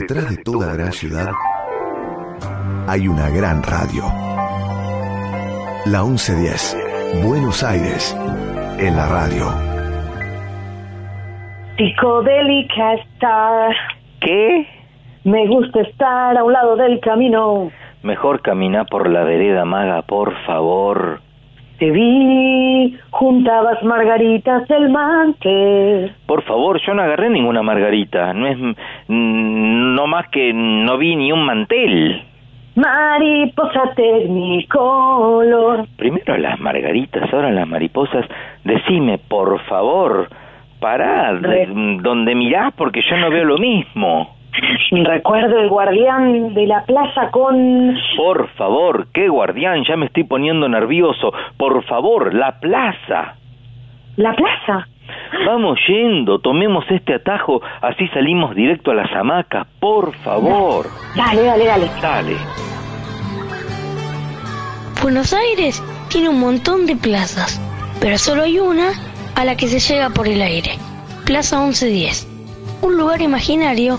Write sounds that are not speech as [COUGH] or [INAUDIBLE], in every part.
Detrás de toda gran ciudad hay una gran radio. La 1110, Buenos Aires, en la radio. Psicodélica estar. ¿Qué? Me gusta estar a un lado del camino. Mejor camina por la vereda, maga, por favor. Te vi, juntabas margaritas del mantel. Por favor, yo no agarré ninguna margarita. No es no más que no vi ni un mantel. Mariposa tecnicolor. Primero las margaritas, ahora las mariposas. Decime, por favor, pará Re- de- donde mirás porque yo no veo lo mismo. Recuerdo el guardián de la plaza con... Por favor, qué guardián, ya me estoy poniendo nervioso. Por favor, la plaza. ¿La plaza? Vamos yendo, tomemos este atajo, así salimos directo a las hamacas, por favor. Dale, dale, dale. Dale. Buenos Aires tiene un montón de plazas, pero solo hay una a la que se llega por el aire. Plaza 1110. Un lugar imaginario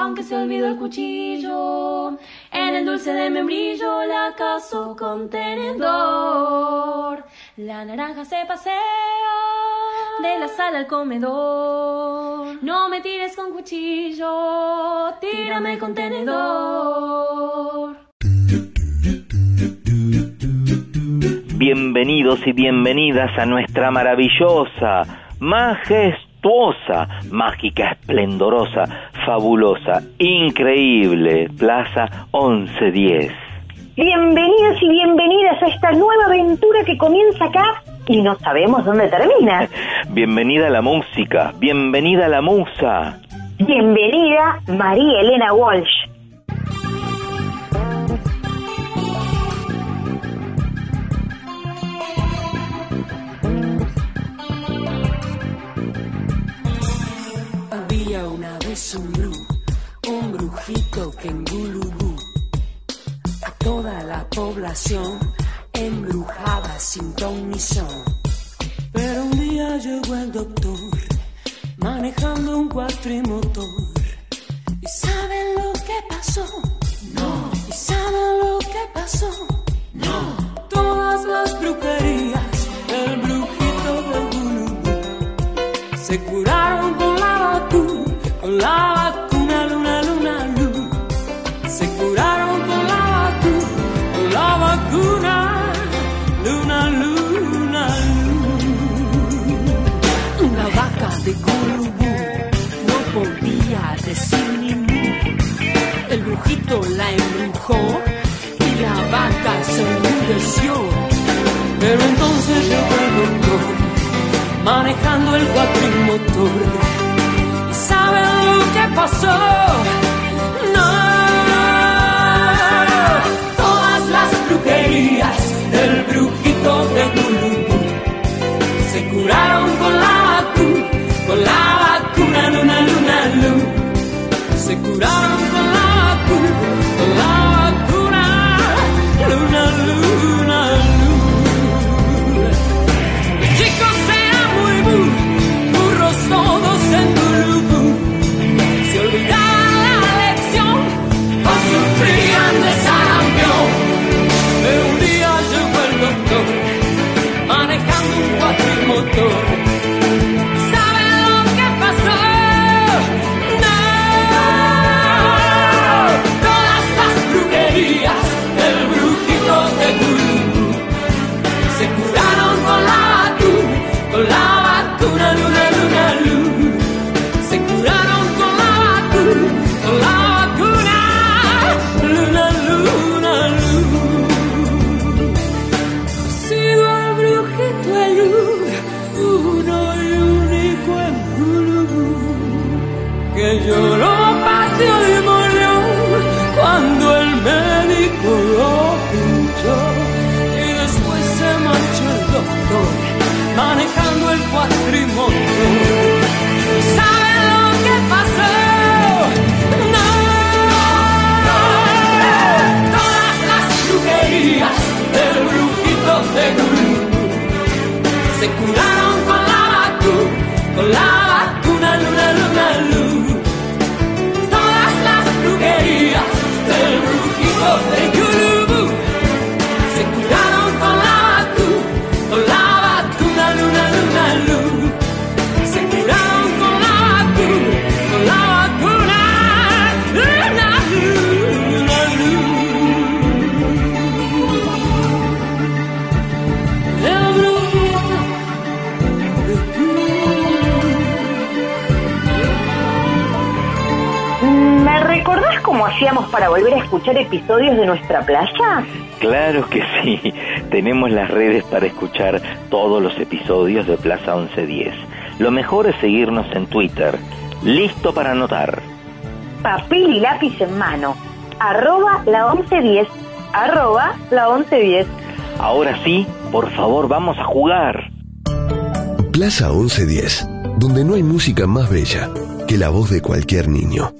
Aunque se olvidó el cuchillo, en el dulce de membrillo la caso con tenedor. La naranja se pasea de la sala al comedor. No me tires con cuchillo, tírame con tenedor. Bienvenidos y bienvenidas a nuestra maravillosa, majestuosa, mágica, esplendorosa, fabulosa, increíble Plaza 1110. Bienvenidos y bienvenidas a esta nueva aventura que comienza acá y no sabemos dónde termina. [LAUGHS] Bienvenida a la música, bienvenida a la musa. Bienvenida María Elena Walsh. Había una vez un bru, un brujito que en Gulubú a toda la población embrujaba sin ton ni son. Pero un día llegó el doctor manejando un cuatrimotor. ¿Y saben lo que pasó? No. ¿Y saben lo que pasó? No. Todas las brujerías del brujito del Gulubú se curaron con la vacuna, la luna, luna, luna. Se curaron con la vacuna, con la vacuna, luna, luna, luna. Una vaca de Gulubú no podía decir ni mu. El brujito la embrujó y la vaca se enmudeció. Pero entonces llegó el doctor manejando el cuatrimotor. ¿Y saben lo que pasó? No, todas las brujerías del brujito de Gulubú se curaron con la vacuna, con la vacuna, luna, luna, luna. Se curaron para volver a escuchar episodios de nuestra playa? Claro que sí. [LAUGHS] Tenemos las redes para escuchar todos los episodios de Plaza 1110. Lo mejor es seguirnos en Twitter. Listo para anotar. Papel y lápiz en mano. Arroba la 1110. Arroba la 1110. Ahora sí, por favor, vamos a jugar. Plaza 1110, donde no hay música más bella que la voz de cualquier niño.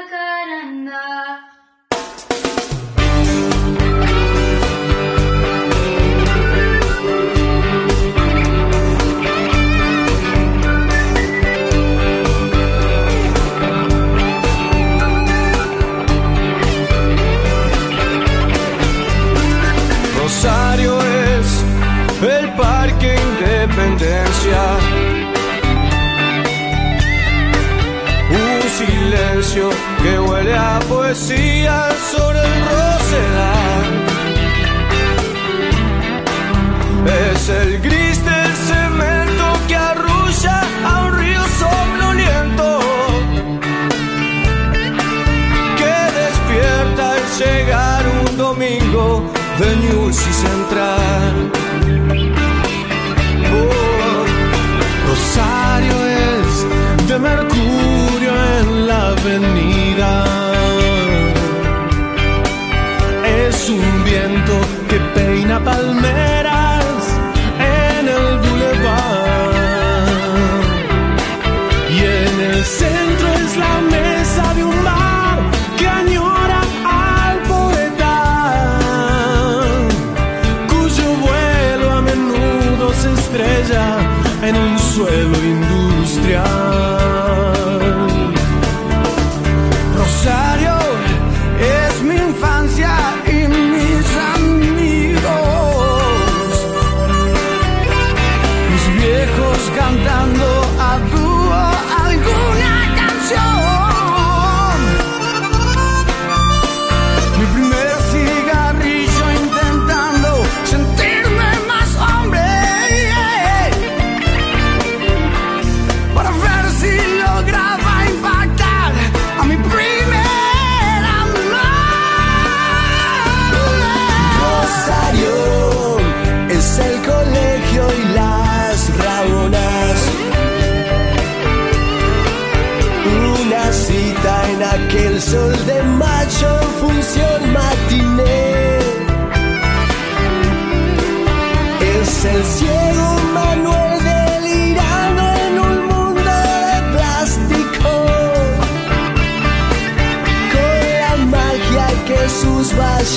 Ay, poesía sobre el rosedal. Es el gris del cemento que arrulla a un río somnoliento. Que despierta al llegar un domingo de Newsy Central. Oh, Rosario es de Mercurio en la avenida.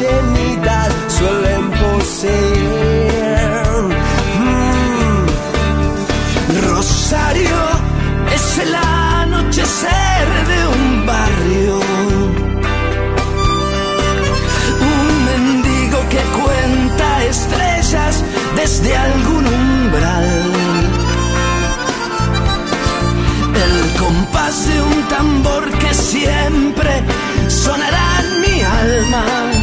Ballenitas suelen poseer. Mm. Rosario es el anochecer de un barrio. Un mendigo que cuenta estrellas desde algún umbral. El compás de un tambor que siempre sonará en mi alma.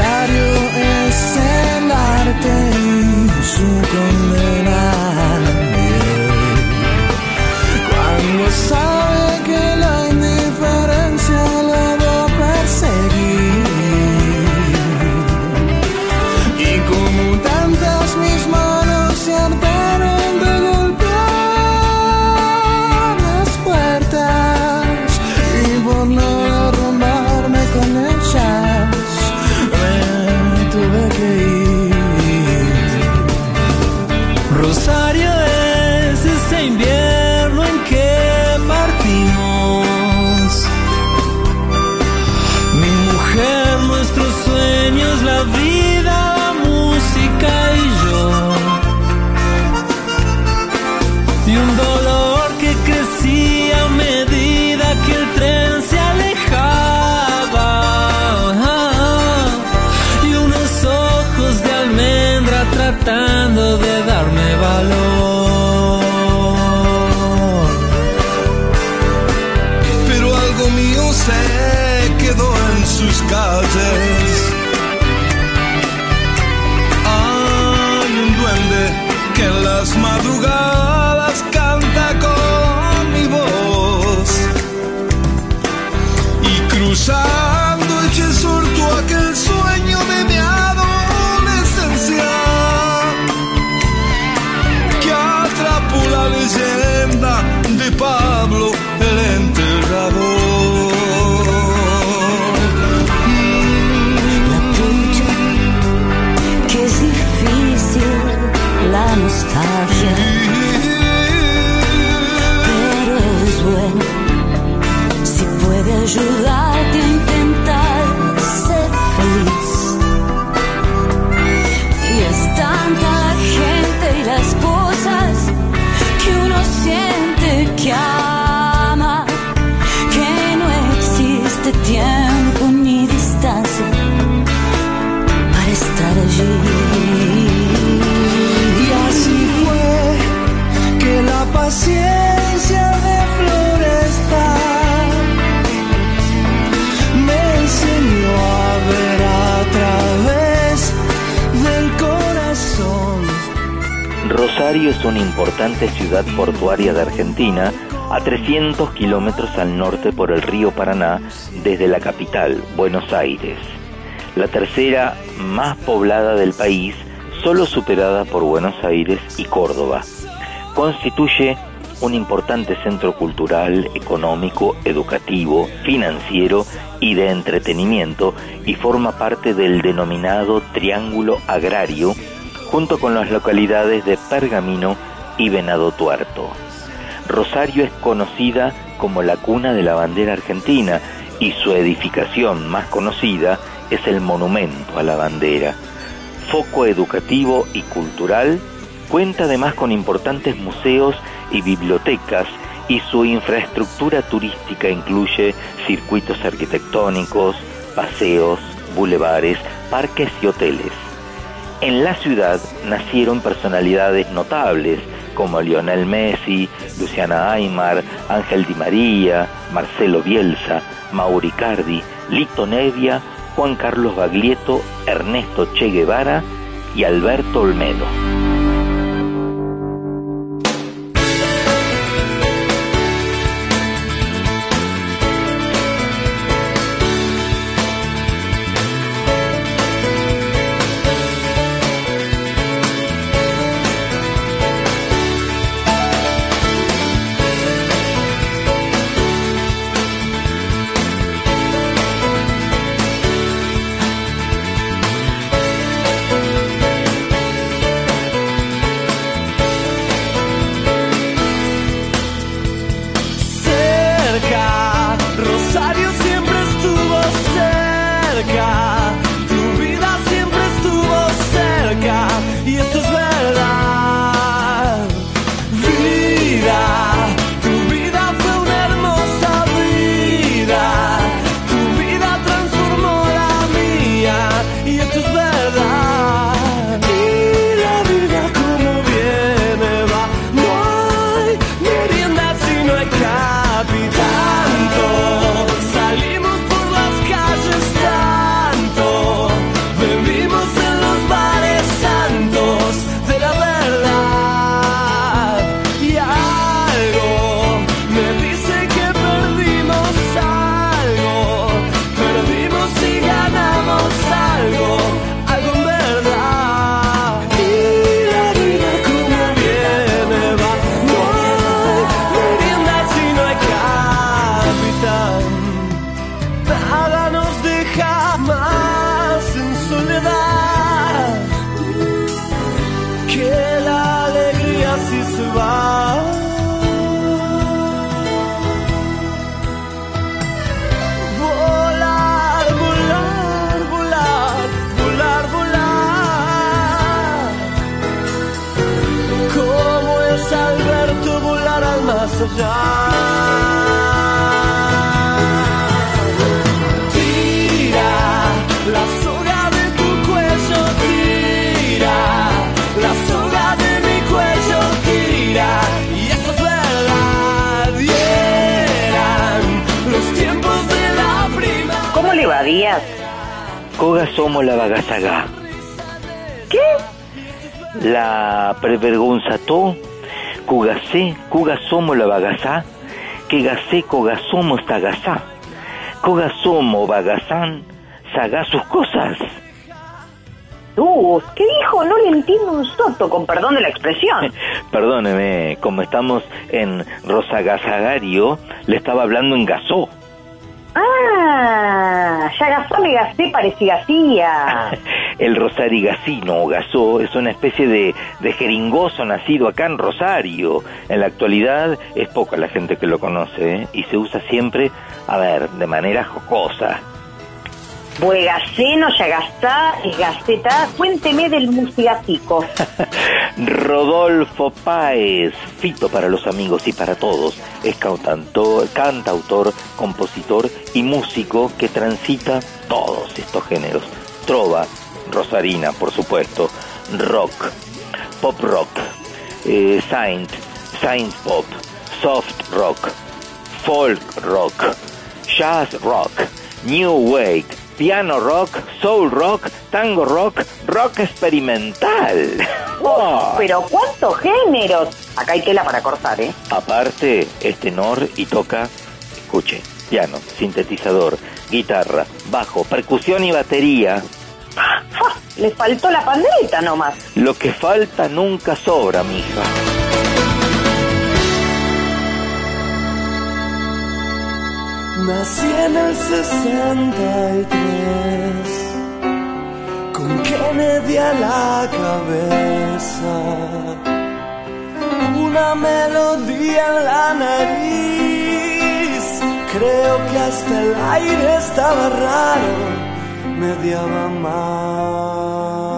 Rosario es el arte y su. Nostalgia. Rosario es una importante ciudad portuaria de Argentina a 300 kilómetros al norte por el río Paraná desde la capital, Buenos Aires. La tercera más poblada del país, solo superada por Buenos Aires y Córdoba. Constituye un importante centro cultural, económico, educativo, financiero y de entretenimiento y forma parte del denominado Triángulo Agrario junto con las localidades de Pergamino y Venado Tuerto. Rosario es conocida como la cuna de la bandera argentina y su edificación más conocida es el monumento a la bandera. Foco educativo y cultural, cuenta además con importantes museos y bibliotecas y su infraestructura turística incluye circuitos arquitectónicos, paseos, bulevares, parques y hoteles. En la ciudad nacieron personalidades notables como Lionel Messi, Luciana Aymar, Ángel Di María, Marcelo Bielsa, Mauricardi, Lito Nevia, Juan Carlos Baglietto, Ernesto Che Guevara y Alberto Olmedo. Tira la soga de tu cuello, tira la soga de mi cuello, tira. Y eso es verdad, eran los tiempos de la prima. ¿Cómo le va, Díaz? Coga somos la bagasagá. ¿Qué? La prevergonzató, cugasé, cuga somos la bagasá, que somos tagasá. Coga somos bagazán, sagá sus cosas. ¿qué dijo? No le entiendo un soto, con perdón de la expresión. [LAUGHS] Perdóneme, como estamos en Rosagasagario, le estaba hablando en gasó. Ah, ya gasó me gasté, parecía García. [LAUGHS] El rosarigacino o gasó es una especie de, de jeringoso nacido acá en Rosario. En la actualidad es poca la gente que lo conoce ¿eh? y se usa siempre, a ver, de manera jocosa. Buegaceno, ya gastá, es gaceta. Cuénteme del musiatico. [LAUGHS] Rodolfo Páez, Fito para los amigos y para todos, es cantautor, compositor y músico que transita todos estos géneros. Trova, Rosarina, por supuesto, rock, pop rock, eh, saint, saint pop, soft rock, folk rock, jazz rock, new wave, piano rock, soul rock, tango rock, rock experimental. [LAUGHS] Oh. Pero ¿cuántos géneros? Acá hay tela para cortar, ¿eh? Aparte, es tenor y toca, escuche, piano, sintetizador, guitarra, bajo, percusión y batería. ¡Ah! [LAUGHS] Le faltó la pandereta nomás. Lo que falta nunca sobra, mija. Nací en el 63 con Kennedy a la cabeza, una melodía en la nariz. Creo que hasta el aire estaba raro, mediaba marzo.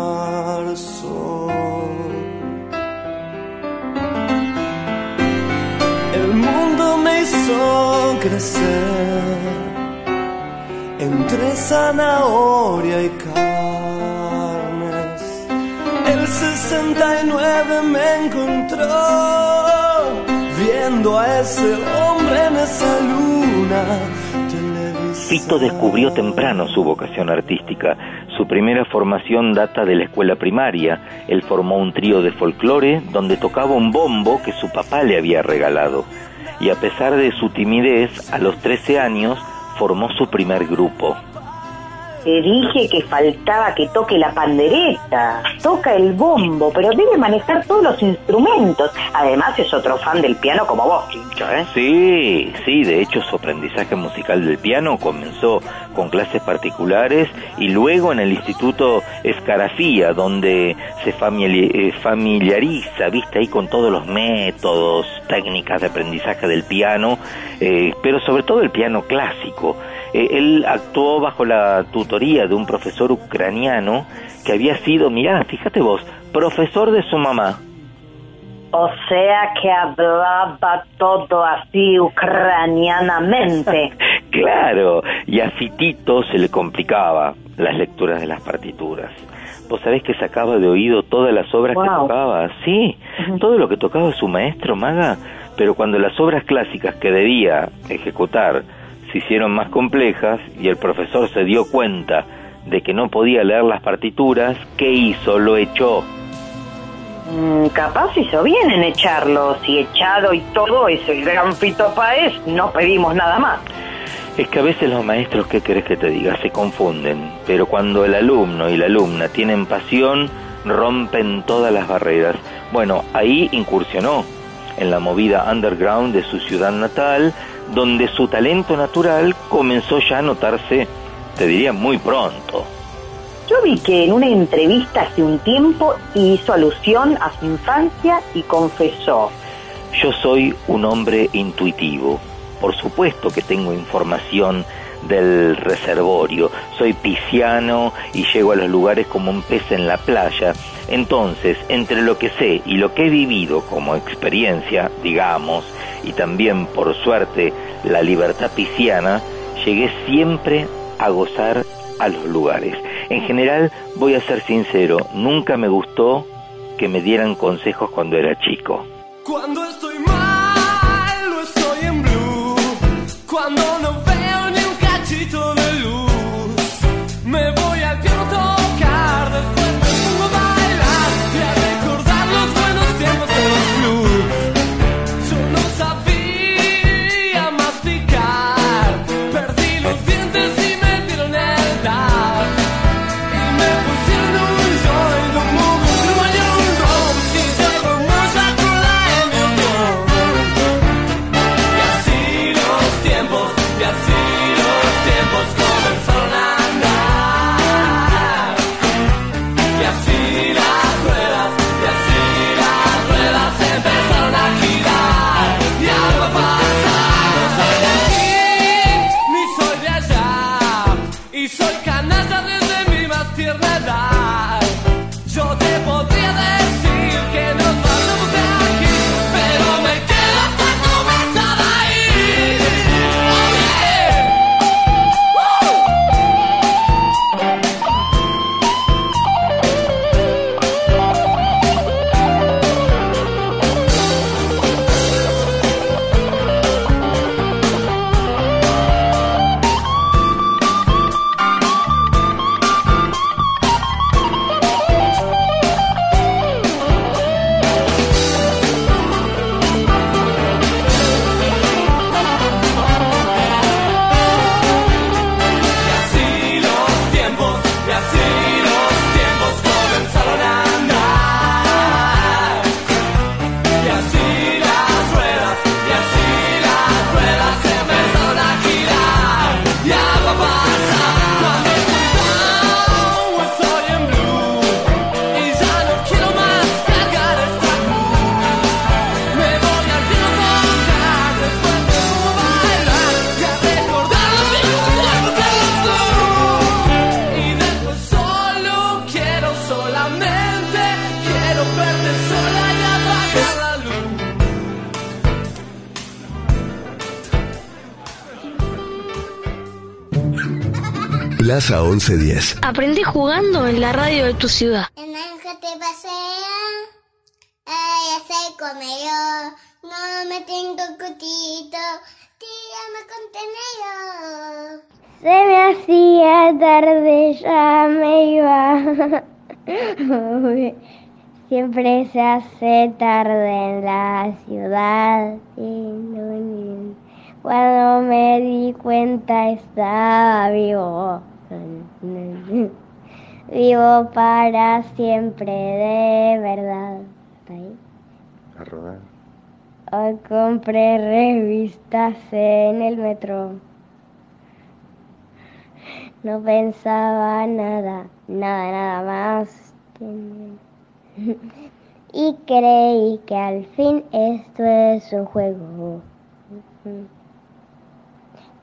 Hizo crecer entre zanahoria y carnes. El 69 me encontró viendo a ese hombre en esa luna. Fito descubrió temprano su vocación artística. Su primera formación data de la escuela primaria. Él formó un trío de folclore donde tocaba un bombo que su papá le había regalado. Y a pesar de su timidez, a los 13 años formó su primer grupo. Te dije que faltaba que toque la pandereta, toca el bombo, pero debe manejar todos los instrumentos. Además es otro fan del piano como vos, ¿eh? Sí, sí, de hecho su aprendizaje musical del piano comenzó con clases particulares y luego en el Instituto Escarafía, donde se eh, familiariza, viste, ahí con todos los métodos, técnicas de aprendizaje del piano, eh, pero sobre todo el piano clásico. Eh, él actuó bajo la tutoría de un profesor ucraniano que había sido, mirá, fíjate vos, profesor de su mamá. O sea que hablaba todo así ucranianamente. [LAUGHS] Claro, y a Fitito se le complicaba las lecturas de las partituras. Vos sabés que sacaba de oído todas las obras que tocaba, sí, todo lo que tocaba su maestro Maga, pero cuando las obras clásicas que debía ejecutar se hicieron más complejas y el profesor se dio cuenta de que no podía leer las partituras, ¿qué hizo? Lo echó. Mm, capaz hizo bien en echarlo. Si echado y todo es el gran Fito Páez, no pedimos nada más. Es que a veces los maestros, ¿qué querés que te diga? Se confunden, pero cuando el alumno y la alumna tienen pasión, rompen todas las barreras. Bueno, ahí incursionó en la movida underground de su ciudad natal, donde su talento natural comenzó ya a notarse, te diría, muy pronto. Yo vi que en una entrevista hace un tiempo hizo alusión a su infancia y confesó. Yo soy un hombre intuitivo. Por supuesto que tengo información del reservorio. Soy pisciano y llego a los lugares como un pez en la playa. Entonces, entre lo que sé y lo que he vivido como experiencia, digamos, y también por suerte la libertad pisciana, llegué siempre a gozar a los lugares. En general, voy a ser sincero, nunca me gustó que me dieran consejos cuando era chico. Cuando estoy mal, no estoy en blue. Cuando no veo ni un cachito de luz, me voy Plaza 1110. Aprendí jugando en la radio de tu ciudad. El ángel te pasea, ay, se come yo, no me tengo cutito, tírame contenedor. Se me hacía tarde, ya me iba. [LAUGHS] Siempre se hace tarde en la ciudad. Cuando me di cuenta estaba vivo. [LAUGHS] Vivo para siempre, de verdad. Ahí. A rodar. Hoy compré revistas en el metro. No pensaba nada, nada, nada más. [LAUGHS] Y creí que al fin esto es un juego.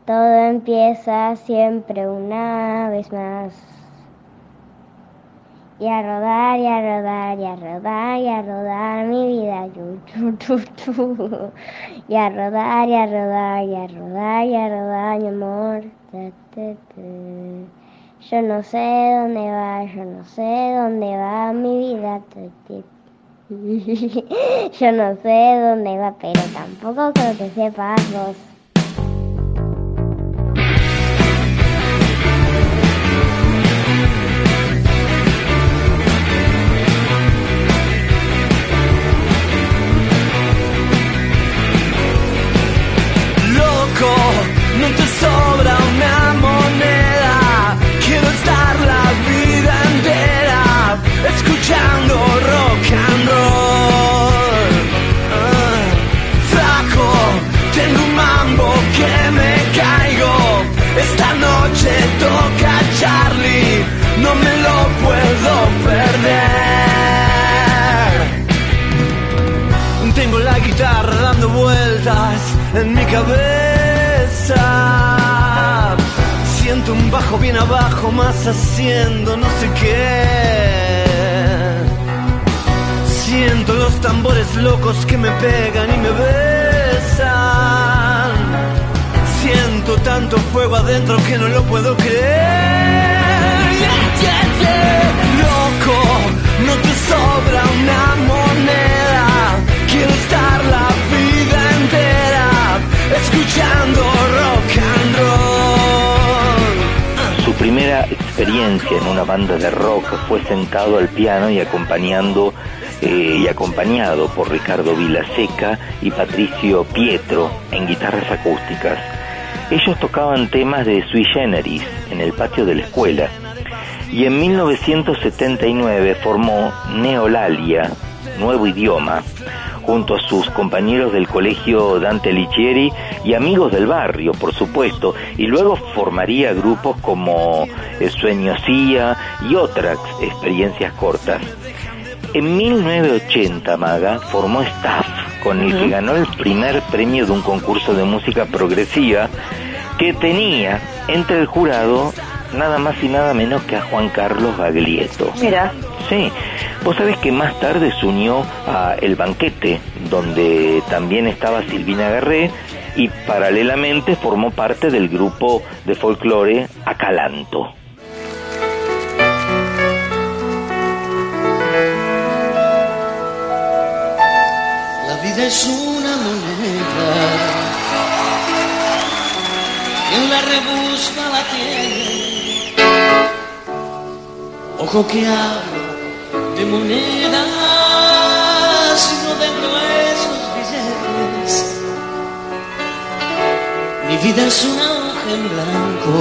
Todo empieza siempre una vez más. Y a rodar, y a rodar, y a rodar, y a rodar mi vida. Y a rodar, y a rodar, y a rodar, y a rodar mi amor. Yo no sé dónde va, yo no sé dónde va mi vida. [LAUGHS] Yo no sé dónde va, pero tampoco creo que sepas vos. Haciendo no sé qué. Siento los tambores locos que me pegan y me besan. Siento tanto fuego adentro que no lo puedo creer. Yeah, yeah, yeah. Loco, no te sobra una moneda. Quiero estar la vida entera escuchando rock and roll. Su primera experiencia en una banda de rock fue sentado al piano y acompañando eh, y acompañado por Ricardo Vilaseca y Patricio Pietro en guitarras acústicas. Ellos tocaban temas de Sui Generis en el patio de la escuela y en 1979 formó Neolalia, nuevo idioma, junto a sus compañeros del colegio Dante Alighieri y amigos del barrio, por supuesto, y luego formaría grupos como El Sueño Cia y otras experiencias cortas. En 1980 Maga formó Staff, con el que ganó el primer premio de un concurso de música progresiva que tenía entre el jurado nada más y nada menos que a Juan Carlos Baglietto. Mira, Sí, vos sabés que más tarde se unió a El Banquete, donde también estaba Silvina Garré y paralelamente formó parte del grupo de folclore Acalanto. La vida es una moneda. Quien la rebusca la tiene. Ojo que hablo de monedas no de gruesos billetes. Mi vida es hoja en blanco.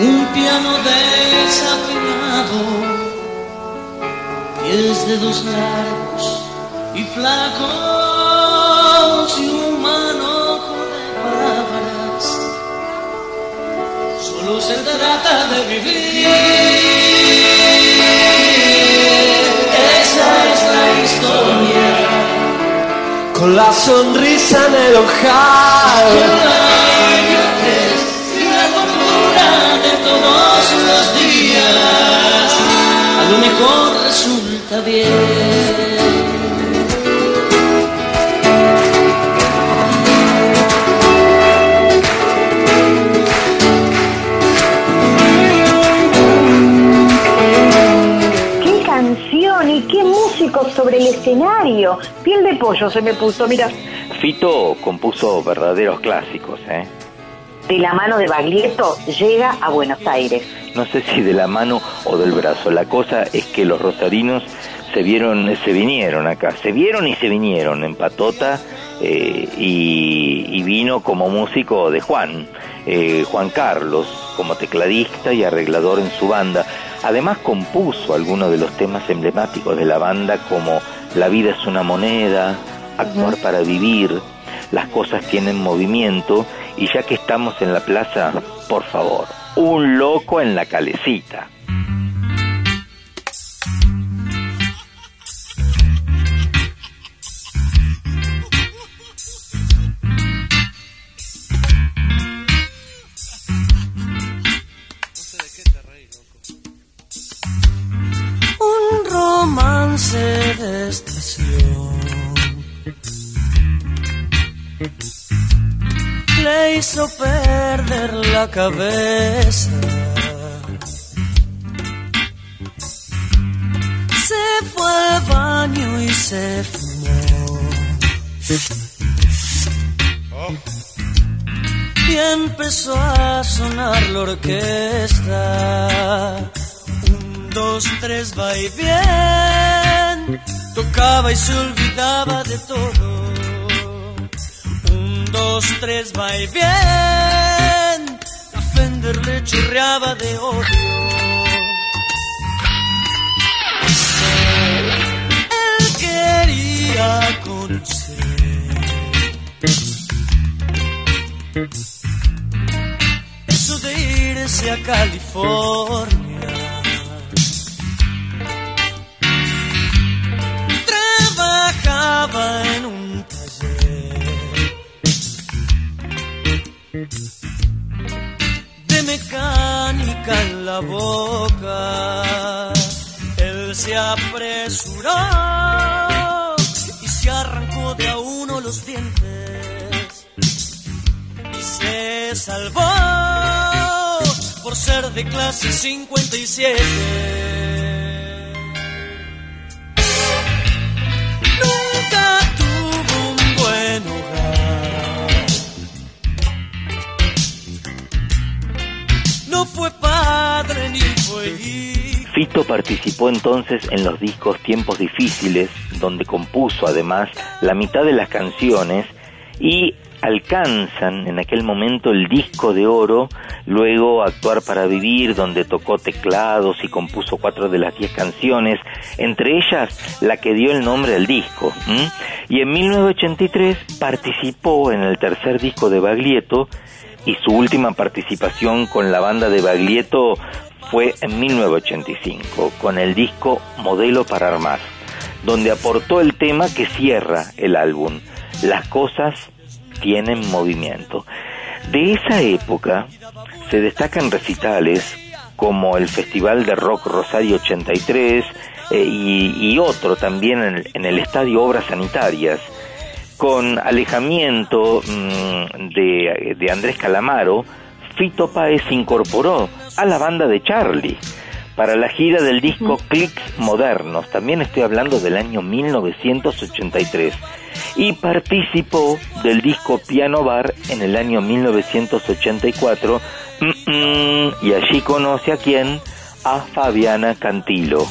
Un piano desafinado diez dedos largos y flacos y un Solo se trata de vivir. Esa es la historia. Con la sonrisa en el ojal. Y la locura de todos los días. A lo mejor resulta bien. Escenario. Piel de pollo se me puso, mira. Fito compuso verdaderos clásicos, ¿eh? De la mano de Baglietto llega a Buenos Aires. No sé si de la mano o del brazo. La cosa es que los rosarinos se vieron, se vinieron acá, se vieron y se vinieron en Patota eh, y, y vino como músico de Juan, eh, Juan Carlos, como tecladista y arreglador en su banda. Además compuso algunos de los temas emblemáticos de la banda como La vida es una moneda, Actuar para vivir, Las cosas tienen movimiento y ya que estamos en la plaza, por favor, un loco en la calecita. Estación. Le hizo perder la cabeza. Se fue al baño y se fumó. Y empezó a sonar la orquesta dos, tres, va y bien. Tocaba y se olvidaba de todo. Un, dos, tres, va y bien. La Fender chorreaba de odio. Él quería conocer eso de irse a California. Trabajaba en un taller de mecánica en la boca. Él se apresuró y se arrancó de a uno los dientes y se salvó por ser de clase 57. Fito participó entonces en los discos Tiempos Difíciles, donde compuso además la mitad de las canciones y alcanzan en aquel momento el disco de oro, luego Actuar para Vivir, donde tocó teclados y compuso cuatro de las diez canciones, entre ellas la que dio el nombre al disco. ¿m? Y en 1983 participó en el tercer disco de Baglietto y su última participación con la banda de Baglietto fue en 1985, con el disco Modelo para Armar, donde aportó el tema que cierra el álbum, Las cosas tienen movimiento. De esa época se destacan recitales como el Festival de Rock Rosario 83 eh, y, y otro también en el, Estadio Obras Sanitarias, con alejamiento mm, de, de Andrés Calamaro, Fito Páez incorporó a la banda de Charlie para la gira del disco Clicks Modernos, también estoy hablando del año 1983, y participó del disco Piano Bar en el año 1984, mm, mm, y allí conoce a quién, a Fabiana Cantilo.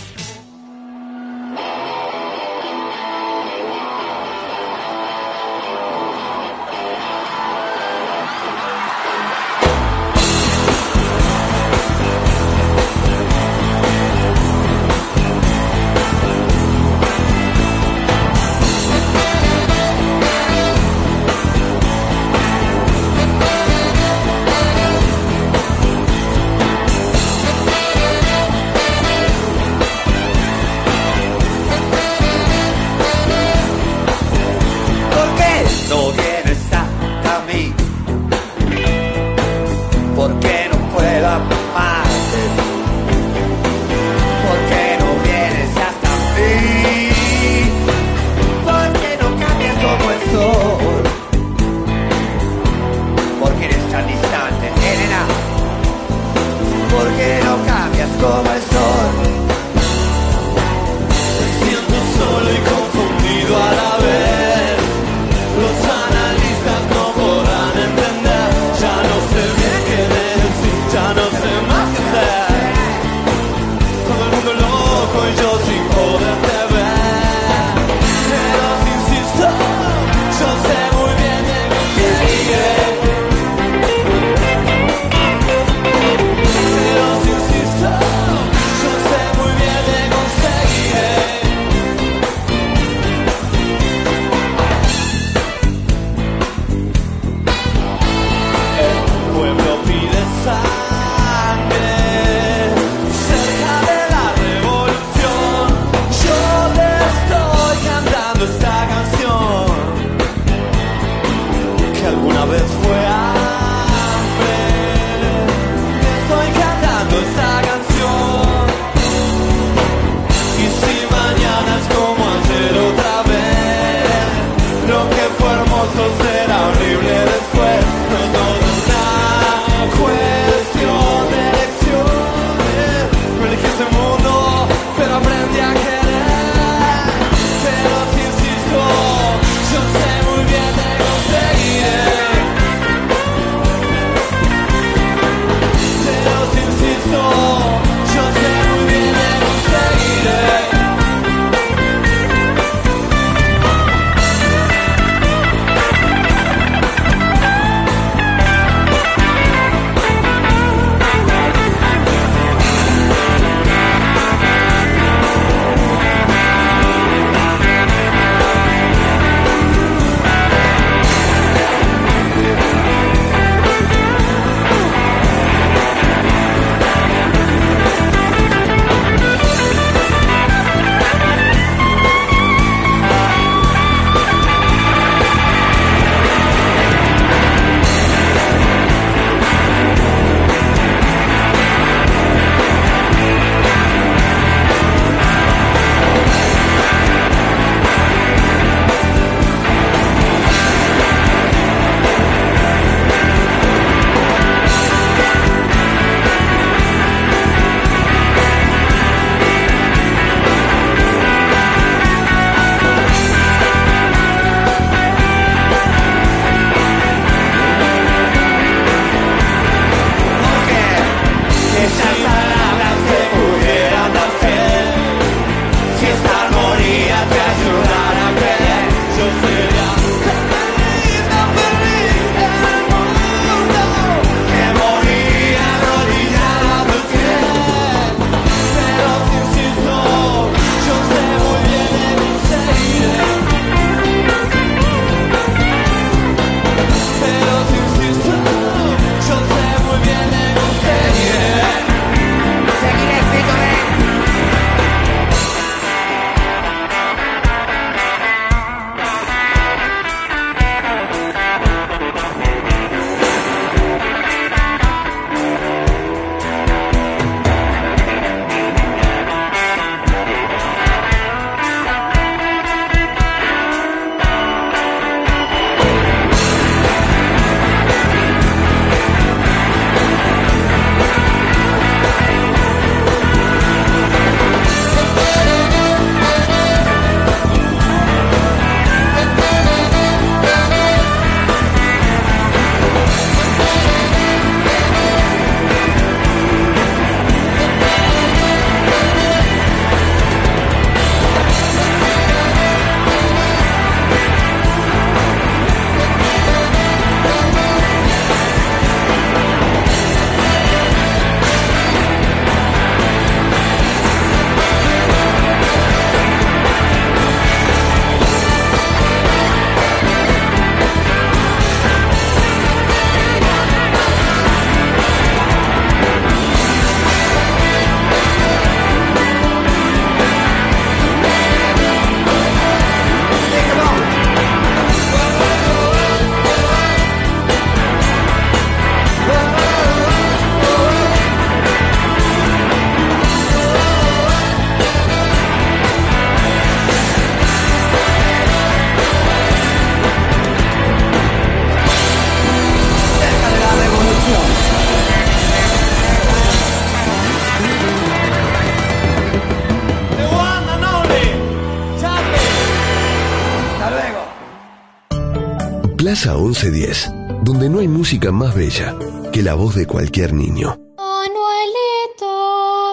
1110, donde no hay música más bella que la voz de cualquier niño. Anuelito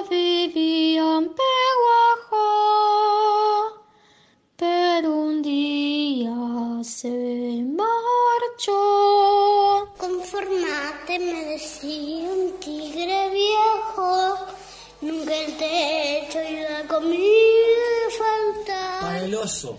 vivía en Peguajó, pero un día se marchó. Conformate, me decía un tigre viejo, nunca el techo y la comida faltaban. Para el oso.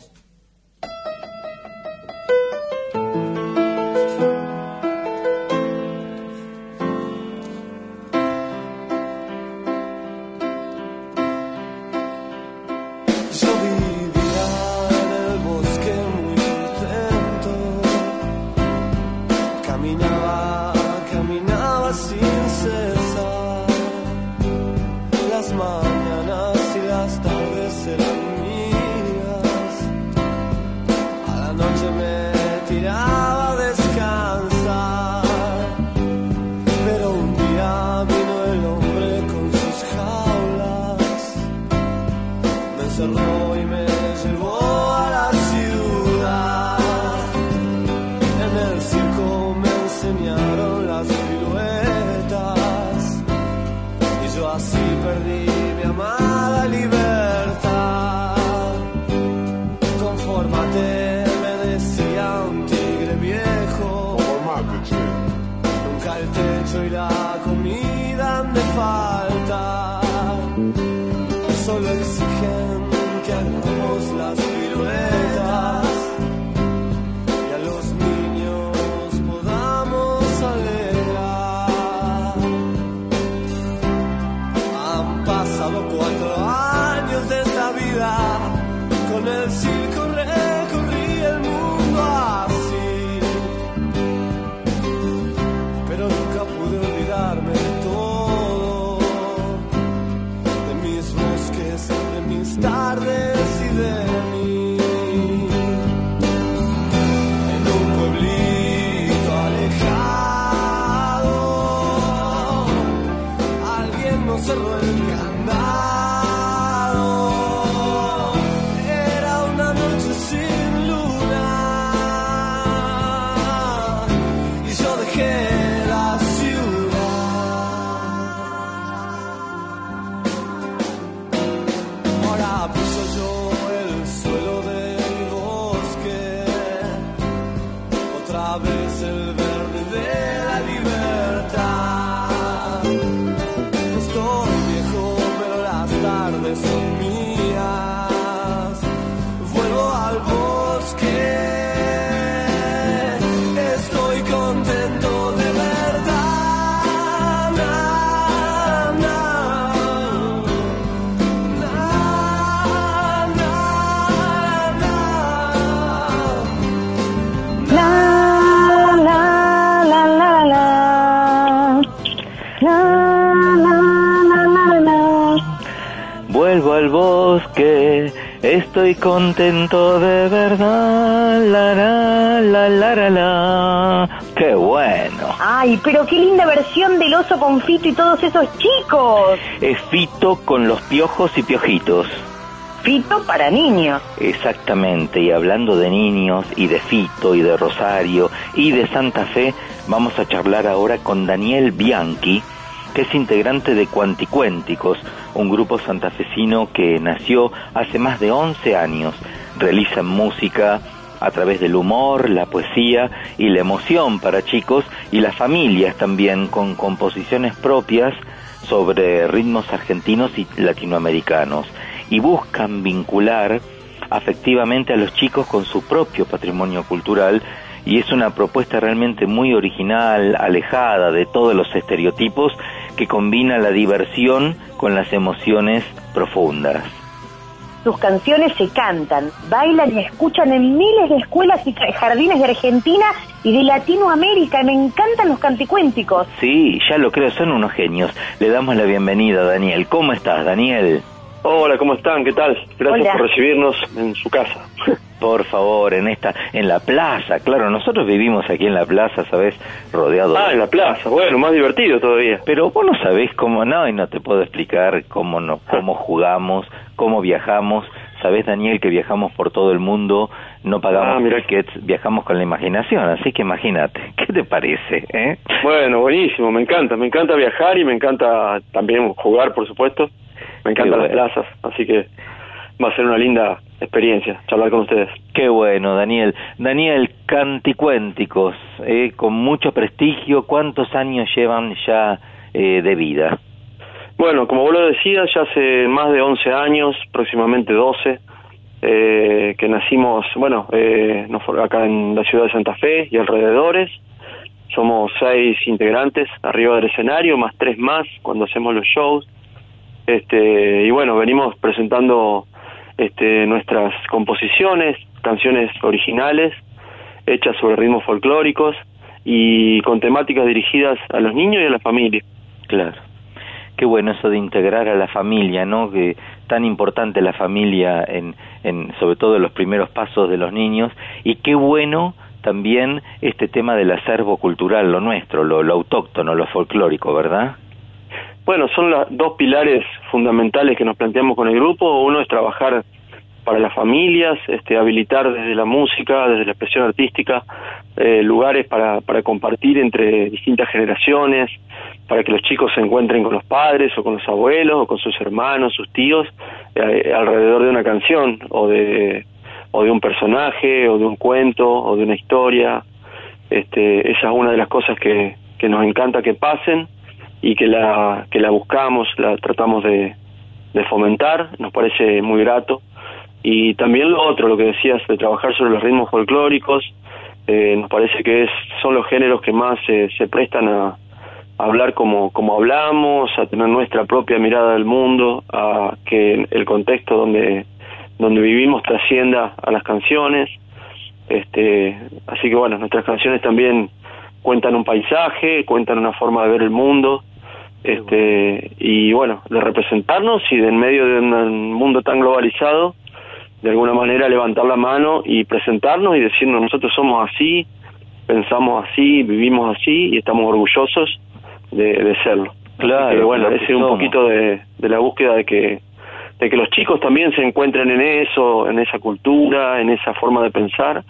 Fito y todos esos chicos. Es Fito con los piojos y piojitos. Fito para niños. Exactamente, y hablando de niños y de Fito y de Rosario y de Santa Fe, vamos a charlar ahora con Daniel Bianchi, que es integrante de Cuanticuénticos, un grupo santafesino que nació hace más de 11 años. Realizan música a través del humor, la poesía y la emoción para chicos y las familias también con composiciones propias sobre ritmos argentinos y latinoamericanos y buscan vincular afectivamente a los chicos con su propio patrimonio cultural y es una propuesta realmente muy original, alejada de todos los estereotipos que combina la diversión con las emociones profundas. Sus canciones se cantan, bailan y escuchan en miles de escuelas y jardines de Argentina y de Latinoamérica. Me encantan los canticuénticos. Sí, ya lo creo, son unos genios. Le damos la bienvenida Daniel. ¿Cómo estás, Daniel? Hola, ¿cómo están? ¿Qué tal? Gracias Hola. por recibirnos en su casa. [LAUGHS] Por favor, en esta, en la plaza, claro, nosotros vivimos aquí en la plaza, ¿sabes? Rodeado Ah, de en la plaza. Bueno, más divertido todavía. Pero vos no sabés cómo, no, y no te puedo explicar cómo, no, cómo [LAUGHS] jugamos, cómo viajamos. Sabés, Daniel, que viajamos por todo el mundo, no pagamos Ah, tickets, viajamos con la imaginación, así que imagínate, [LAUGHS] ¿qué te parece? Eh? Bueno, buenísimo, me encanta. Me encanta viajar y me encanta también jugar, por supuesto. Me encantan las plazas, así que va a ser una linda experiencia charlar con ustedes. Qué bueno, Daniel. Daniel, Canticuénticos, eh, con mucho prestigio, ¿cuántos años llevan ya eh, de vida? Bueno, como vos lo decías, ya hace más de 11 años, próximamente 12, eh, que nacimos, bueno, eh, acá en la ciudad de Santa Fe y alrededores. Somos seis integrantes arriba del escenario, más tres más cuando hacemos los shows. Este, y bueno, venimos presentando este, nuestras composiciones, canciones originales, hechas sobre ritmos folclóricos y con temáticas dirigidas a los niños y a la familia. Claro. Qué bueno eso de integrar a la familia, ¿no? Que tan importante la familia en, en sobre todo en los primeros pasos de los niños y qué bueno también este tema del acervo cultural, lo nuestro, lo, lo autóctono, lo folclórico, ¿verdad? Bueno, son los dos pilares fundamentales que nos planteamos con el grupo. Uno es trabajar para las familias, este, habilitar desde la música, desde la expresión artística, eh, lugares para, para compartir entre distintas generaciones, para que los chicos se encuentren con los padres o con los abuelos o con sus hermanos, sus tíos, eh, alrededor de una canción o de, o de un personaje o de un cuento o de una historia. Este, esa es una de las cosas que, que nos encanta que pasen y que la, que la buscamos, la tratamos de, fomentar, nos parece muy grato. Y también lo otro, lo que decías, de trabajar sobre los ritmos folclóricos, eh, nos parece que es, son los géneros que más se se prestan a, a hablar como, como hablamos, a tener nuestra propia mirada del mundo, a que el contexto donde, donde vivimos trascienda a las canciones. Este, así que bueno, nuestras canciones también cuentan un paisaje, cuentan una forma de ver el mundo, este, y bueno, de representarnos y de en medio de un mundo tan globalizado, de alguna manera levantar la mano y presentarnos y decirnos nosotros somos así, pensamos así, vivimos así y estamos orgullosos de, de serlo. Claro, bueno, claro ese es un poquito de, de la búsqueda de que de que los chicos también se encuentren en eso, en esa cultura, en esa forma de pensar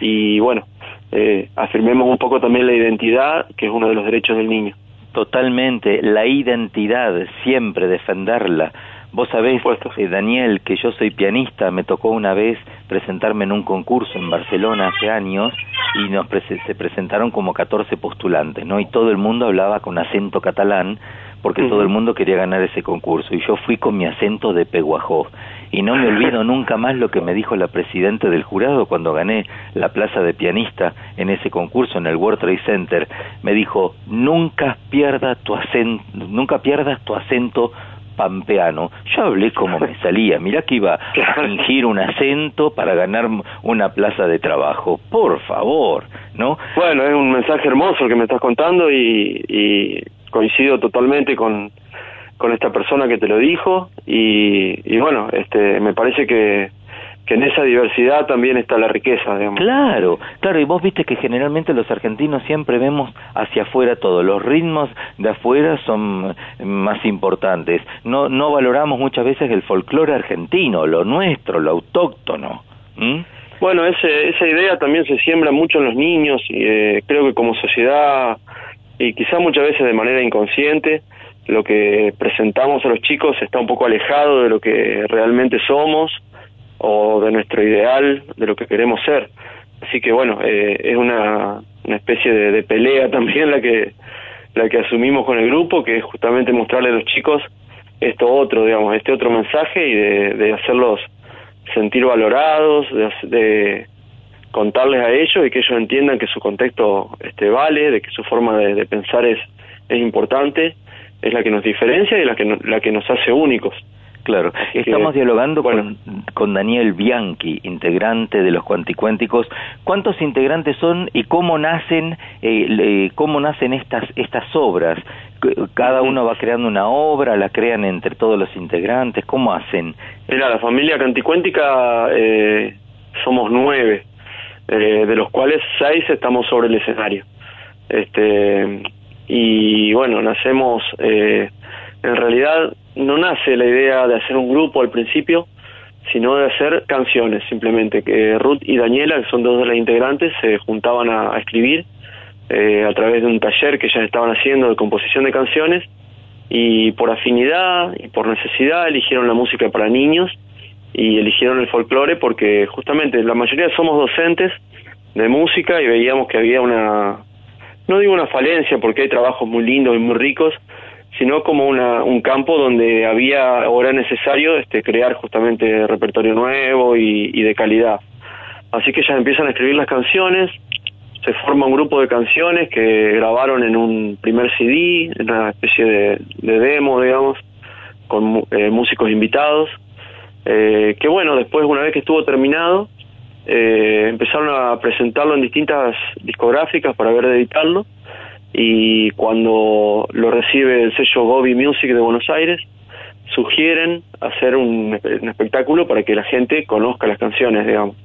y bueno, eh, afirmemos un poco también la identidad, que es uno de los derechos del niño. Totalmente, la identidad, siempre defenderla. Vos sabés, eh, Daniel, que yo soy pianista, me tocó una vez presentarme en un concurso en Barcelona hace años y nos se presentaron como 14 postulantes, ¿no? Y todo el mundo hablaba con acento catalán porque todo el mundo quería ganar ese concurso y yo fui con mi acento de peguajó y no me olvido nunca más lo que me dijo la presidenta del jurado cuando gané la plaza de pianista en ese concurso en el World Trade Center me dijo nunca pierda tu acento nunca pierdas tu acento pampeano. Yo hablé como me salía. Mirá que iba a fingir un acento para ganar una plaza de trabajo. Por favor, ¿no? Bueno, es un mensaje hermoso el que me estás contando y, y coincido totalmente con, con esta persona que te lo dijo y, y bueno, este, me parece que, que en esa diversidad también está la riqueza, digamos. Claro, claro, y vos viste que generalmente los argentinos siempre vemos hacia afuera todo, los ritmos de afuera son más importantes, no, no valoramos muchas veces el folclore argentino, lo nuestro, lo autóctono. ¿Mm? Bueno, ese, esa idea también se siembra mucho en los niños y eh, creo que como sociedad y quizá muchas veces de manera inconsciente lo que presentamos a los chicos está un poco alejado de lo que realmente somos o de nuestro ideal, de lo que queremos ser. Así que bueno, eh, es una, una especie de, pelea [LAUGHS] también la que la que asumimos con el grupo, que es justamente mostrarle a los chicos esto otro, digamos, este otro mensaje y de, de hacerlos sentir valorados, de, de contarles a ellos y que ellos entiendan que su contexto este vale, de que su forma de, de pensar es, es importante, es la que nos diferencia y la que, no- la que nos hace únicos. Claro, que, estamos dialogando con, con Daniel Bianchi, integrante de los Cuanticuénticos. ¿Cuántos integrantes son y cómo nacen, eh, cómo nacen estas estas obras? Cada uno va creando una obra, la crean entre todos los integrantes. ¿Cómo hacen? Mira, la familia canticuéntica eh, somos nueve, eh, de los cuales seis estamos sobre el escenario. Este y bueno, nacemos, eh, en realidad no nace la idea de hacer un grupo al principio, sino de hacer canciones simplemente. Que Ruth y Daniela, que son dos de las integrantes, se juntaban a, escribir eh, a través de un taller que ya estaban haciendo de composición de canciones y por afinidad y por necesidad eligieron la música para niños y eligieron el folclore porque justamente la mayoría somos docentes de música y veíamos que había una, no digo una falencia porque hay trabajos muy lindos y muy ricos, sino como una, un campo donde había o era necesario este, crear justamente repertorio nuevo y, de calidad. Así que ya empiezan a escribir las canciones, se forma un grupo de canciones que grabaron en un primer CD, en una especie de, de demo, digamos, con eh, músicos invitados, eh, que bueno, después una vez que estuvo terminado, eh, empezaron a presentarlo en distintas discográficas para ver de editarlo, y cuando lo recibe el sello Bobby Music de Buenos Aires, sugieren hacer un, un espectáculo para que la gente conozca las canciones, digamos,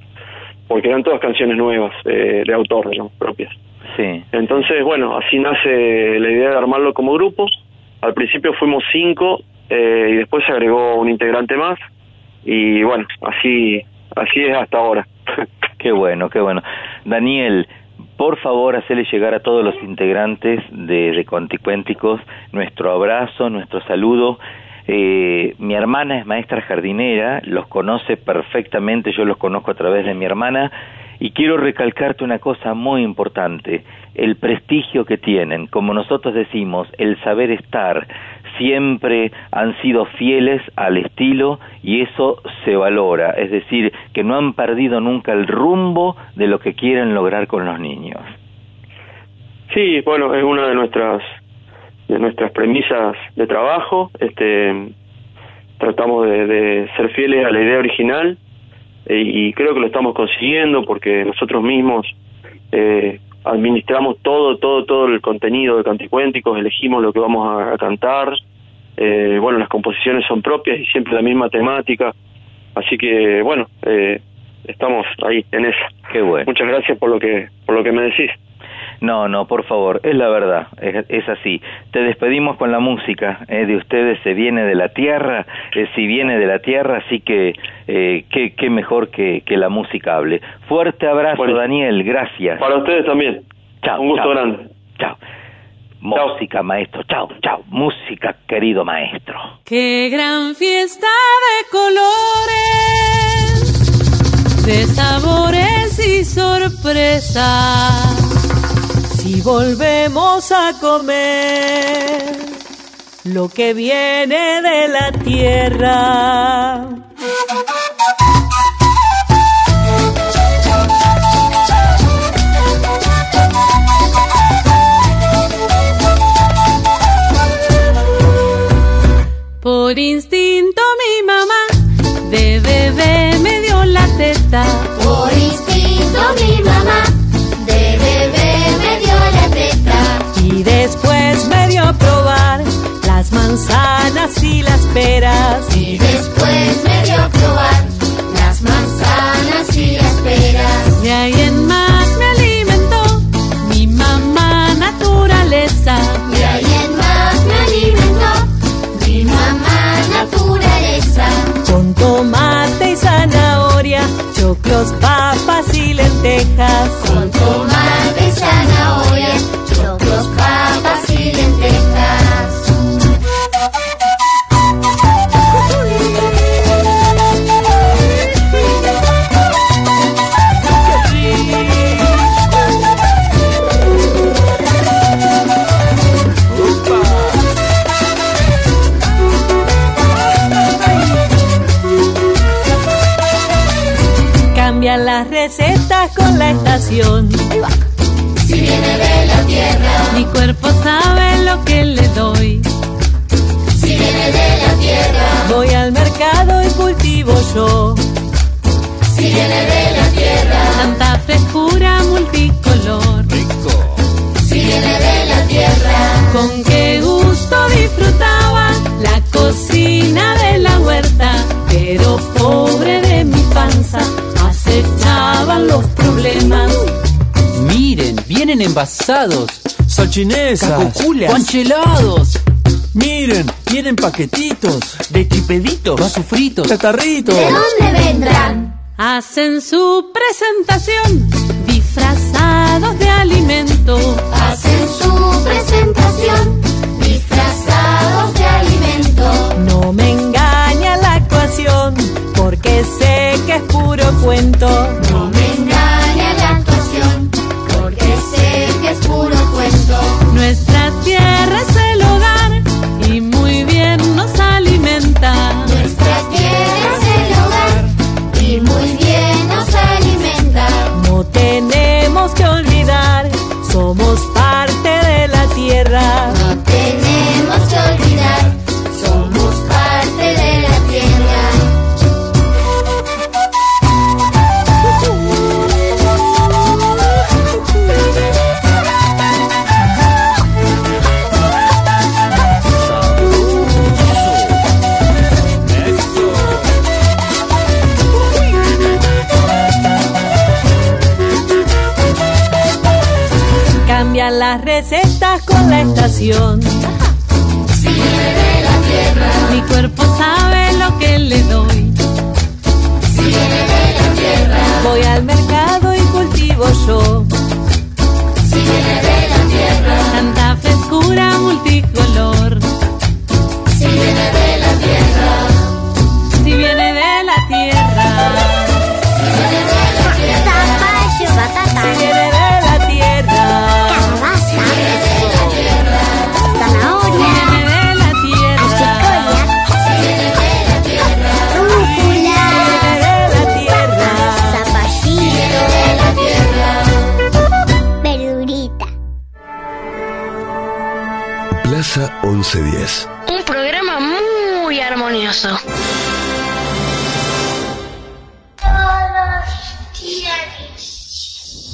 porque eran todas canciones nuevas, eh, de autor, digamos, propias. Sí. Entonces, bueno, así nace la idea de armarlo como grupo. Al principio fuimos cinco eh, y después se agregó un integrante más y bueno, así así es hasta ahora. [LAUGHS] Qué bueno, qué bueno. Daniel, por favor, hacerle llegar a todos los integrantes de, de nuestro abrazo, nuestro saludo. Eh, mi hermana es maestra jardinera, los conoce perfectamente, yo los conozco a través de mi hermana Y quiero recalcarte una cosa muy importante, el prestigio que tienen, como nosotros decimos, el saber estar, siempre han sido fieles al estilo y eso se valora, es decir, que no han perdido nunca el rumbo de lo que quieren lograr con los niños. Sí, bueno, es una de nuestras de nuestras premisas de trabajo. Este, tratamos de, de ser fieles a la idea original eh, y creo que lo estamos consiguiendo porque nosotros mismos eh, administramos todo, todo, todo el contenido de Canticuénticos, elegimos lo que vamos a, a cantar. Eh, bueno, las composiciones son propias y siempre la misma temática. Así que, bueno, eh, estamos ahí en eso. Qué bueno. Muchas gracias por lo que por lo que me decís. No, no, por favor, es la verdad, es, es así. Te despedimos con la música eh, de ustedes, se viene de la tierra, eh, si viene de la tierra, así que eh, qué, qué mejor que, que la música hable. Fuerte abrazo, Bueno. Daniel, gracias. Para ustedes también. Chao. Un gusto chao. grande. Chao. Música, maestro, chao, chao. Música, querido maestro. Qué gran fiesta de colores, de sabores y sorpresas. Si volvemos a comer lo que viene de la tierra. Por instinto mi mamá de bebé me dio la teta. Manzanas y las peras. Y después me dio a probar las manzanas y las peras. De ahí en más me alimentó mi mamá naturaleza. De ahí en más me alimentó mi mamá naturaleza. Con tomate y zanahoria, choclos, papas y lentejas. Con tomate y zanahoria, choclos, papas con la estación. Si viene de la tierra, Mi cuerpo sabe lo que le doy. si viene de la tierra, Voy al mercado y cultivo yo. si viene de la tierra, Tanta frescura multicolor. si viene de la tierra. Con qué gusto disfrutaba la cocina de la huerta. Pero pobre de mi panza, acechaban los problemas. Miren, vienen envasados. Salchinesas. Cacoculas. Conchelados. Miren, vienen paquetitos. De chipeditos. Vasos fritos. Catarritos. ¿De dónde vendrán? Hacen su presentación disfrazados de alimento. Hacen su presentación disfrazados de alimento. No me engaña la actuación, porque sé puro las recetas con la estación. De la tierra, Mi cuerpo sabe lo que le doy. de la tierra, Voy al mercado y cultivo yo. de la tierra, Tanta frescura multicolor. Plaza 1110. Un programa muy armonioso.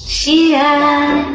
Giran todo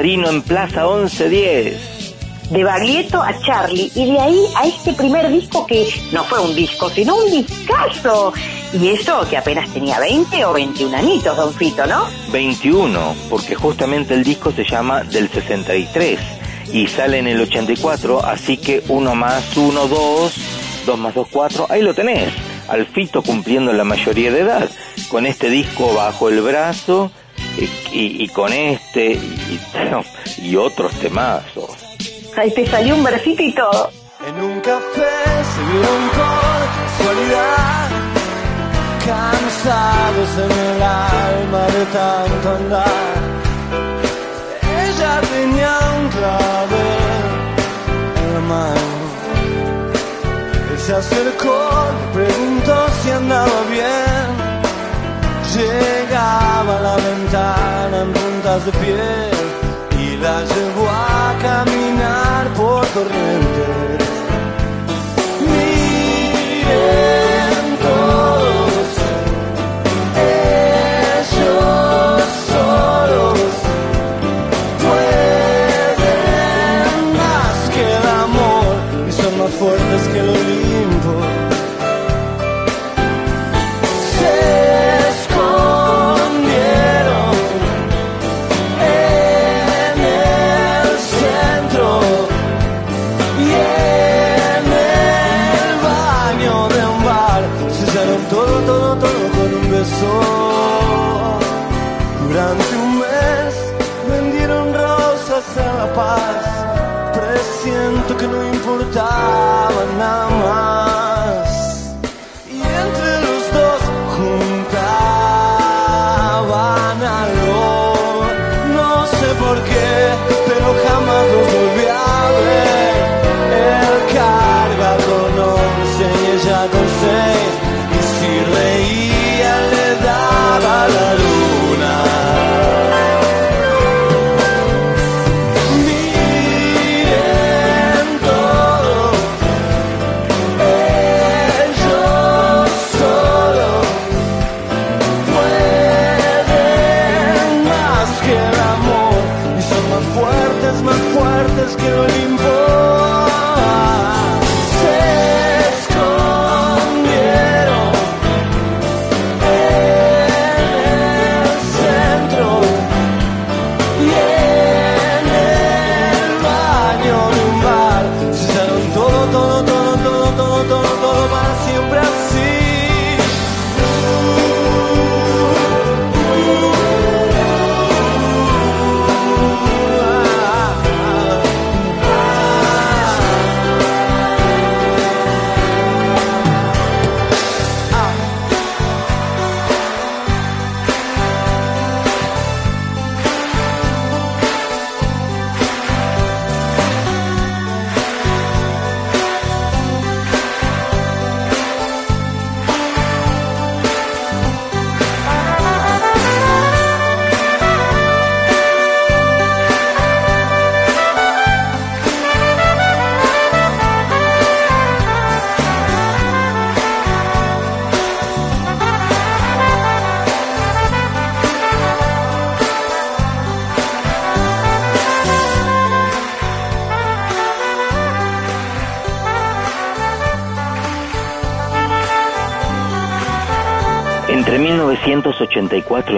rosarino en Plaza 1110. De Baglietto a Charlie y de ahí a este primer disco que no fue un disco, sino un discazo. Y eso que apenas tenía 20 o 21 añitos, don Fito, ¿no? 21, porque justamente el disco se llama del 63 y sale en el 84, así que uno más uno, dos, dos más dos, cuatro, ahí lo tenés. Al Fito cumpliendo la mayoría de edad, con este disco bajo el brazo y, y- y con este y, y otros temazos. Ahí te salió un versito y todo. En un café se vieron por casualidad, cansados en el alma de tanto andar. Ella tenía un clavel en la mano. Él se acercó, le preguntó si andaba bien. Llegaba a la ventana en puntas de pie y la llevó a caminar por corrientes. Miren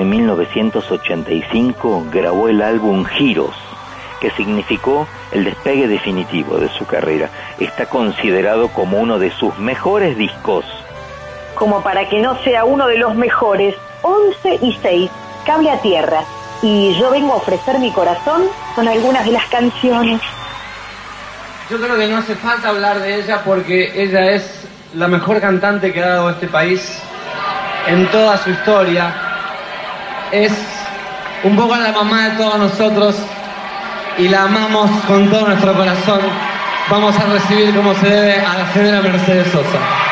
1984 y 1985 grabó el álbum Giros, que significó el despegue definitivo de su carrera. Está considerado como uno de sus mejores discos. Como para que no sea uno de los mejores, 11 y 6, Cable a Tierra. Y yo vengo a ofrecer mi corazón con algunas de las canciones. Yo creo que no hace falta hablar de ella porque ella es la mejor cantante que ha dado este país en toda su historia. Es un poco la mamá de todos nosotros y la amamos con todo nuestro corazón. Vamos a recibir como se debe a la señora Mercedes Sosa.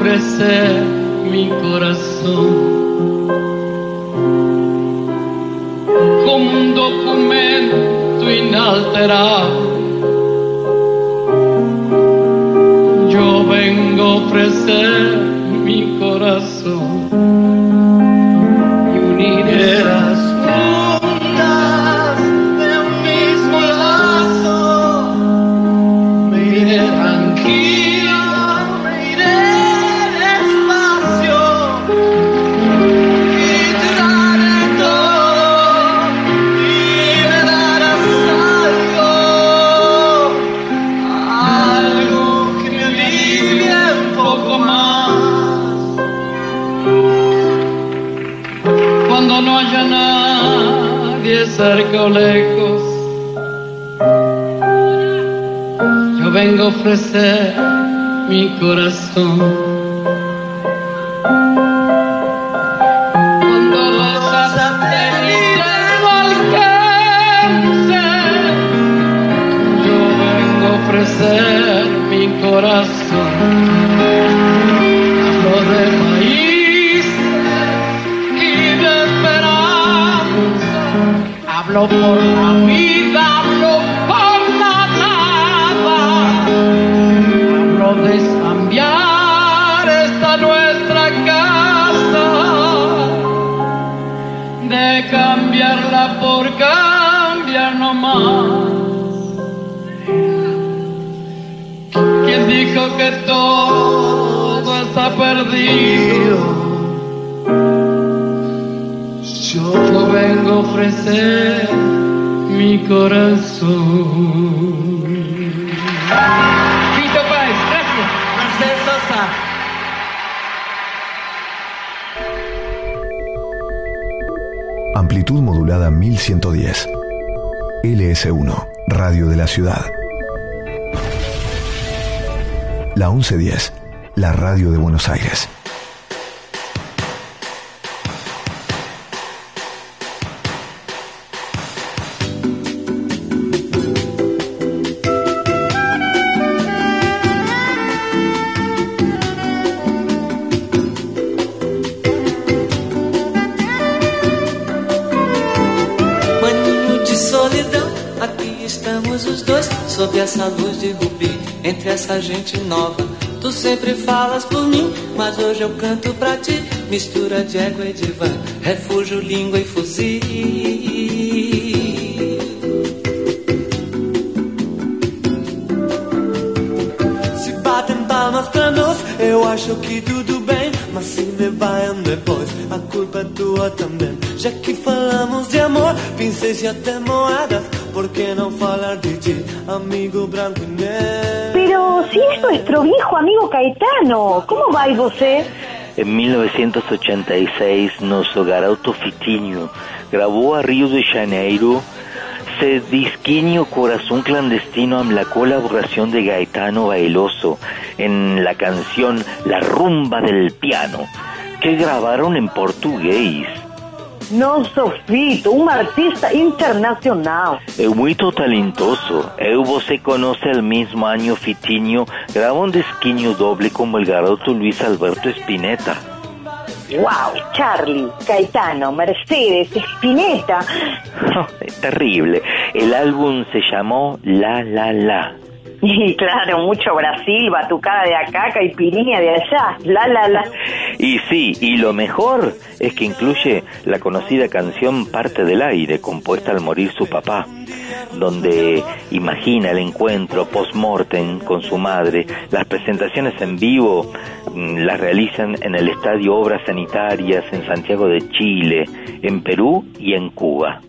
ofrecer mi corazón como un documento inalterable. Yo vengo a ofrecer lejos, yo vengo a ofrecer mi corazón. Cuando los satélites no alcancen, yo vengo a ofrecer mi corazón. Hablo por la vida, hablo por la nada. Hablo de cambiar esta nuestra casa. De cambiarla por cambiar nomás. Ofrecer mi corazón. Vito Páez, gracias. Mercedes Sosa. Amplitud modulada 1110. LS1, Radio de la Ciudad. La 1110, la radio de Buenos Aires. Essa luz de rubi, entre essa gente nova. Tu sempre falas por mim, mas hoje eu canto pra ti. Mistura de égua e van, refúgio, língua e fuzil. Se batem palmas pra nós, eu acho que tudo bem, mas se me vaiam depois, a culpa é tua também. Já que falamos de amor, pensei se até moedas, por que não falar de amigo branco negro? Pero si es nuestro viejo amigo Caetano, ¿cómo va y você? En 1986, nosso garoto Fitinho grabó a Rio de Janeiro se disquinho Corazón Clandestino amb la colaboración de Gaetano Bailoso en la canción La Rumba del Piano, que grabaron en portugués. No, Sofito, un artista internacional. É muito talentoso. Eu você conhece el mismo año Fitinho grabó un disquinho doble como el garoto Luis Alberto Spinetta. Wow, Charlie, Caetano, Mercedes, Spinetta. [LAUGHS] Es terrible. El álbum se llamó La La La. Y [LAUGHS] claro, mucho Brasil, batucada de acá, caipirinha de allá. La, la, la. Y sí, y lo mejor es que incluye la conocida canción Parte del Aire, compuesta al morir su papá, donde imagina el encuentro post-mortem con su madre. Las presentaciones en vivo mm, las realizan en el Estadio Obras Sanitarias en Santiago de Chile, en Perú y en Cuba.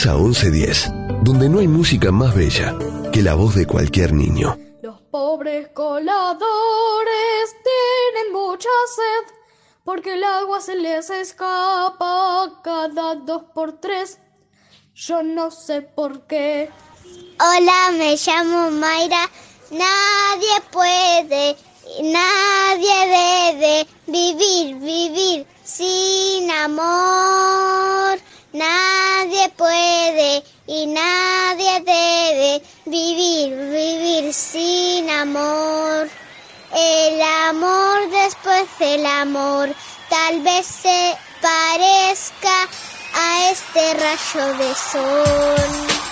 Casa 1110, donde no hay música más bella que la voz de cualquier niño. Los pobres coladores tienen mucha sed, porque el agua se les escapa cada dos por tres. Yo no sé por qué. Hola, me llamo Mayra. Nadie puede, nadie debe vivir, vivir sin amor. Nadie puede y nadie debe vivir, vivir sin amor. El amor después del amor tal vez se parezca a este rayo de sol.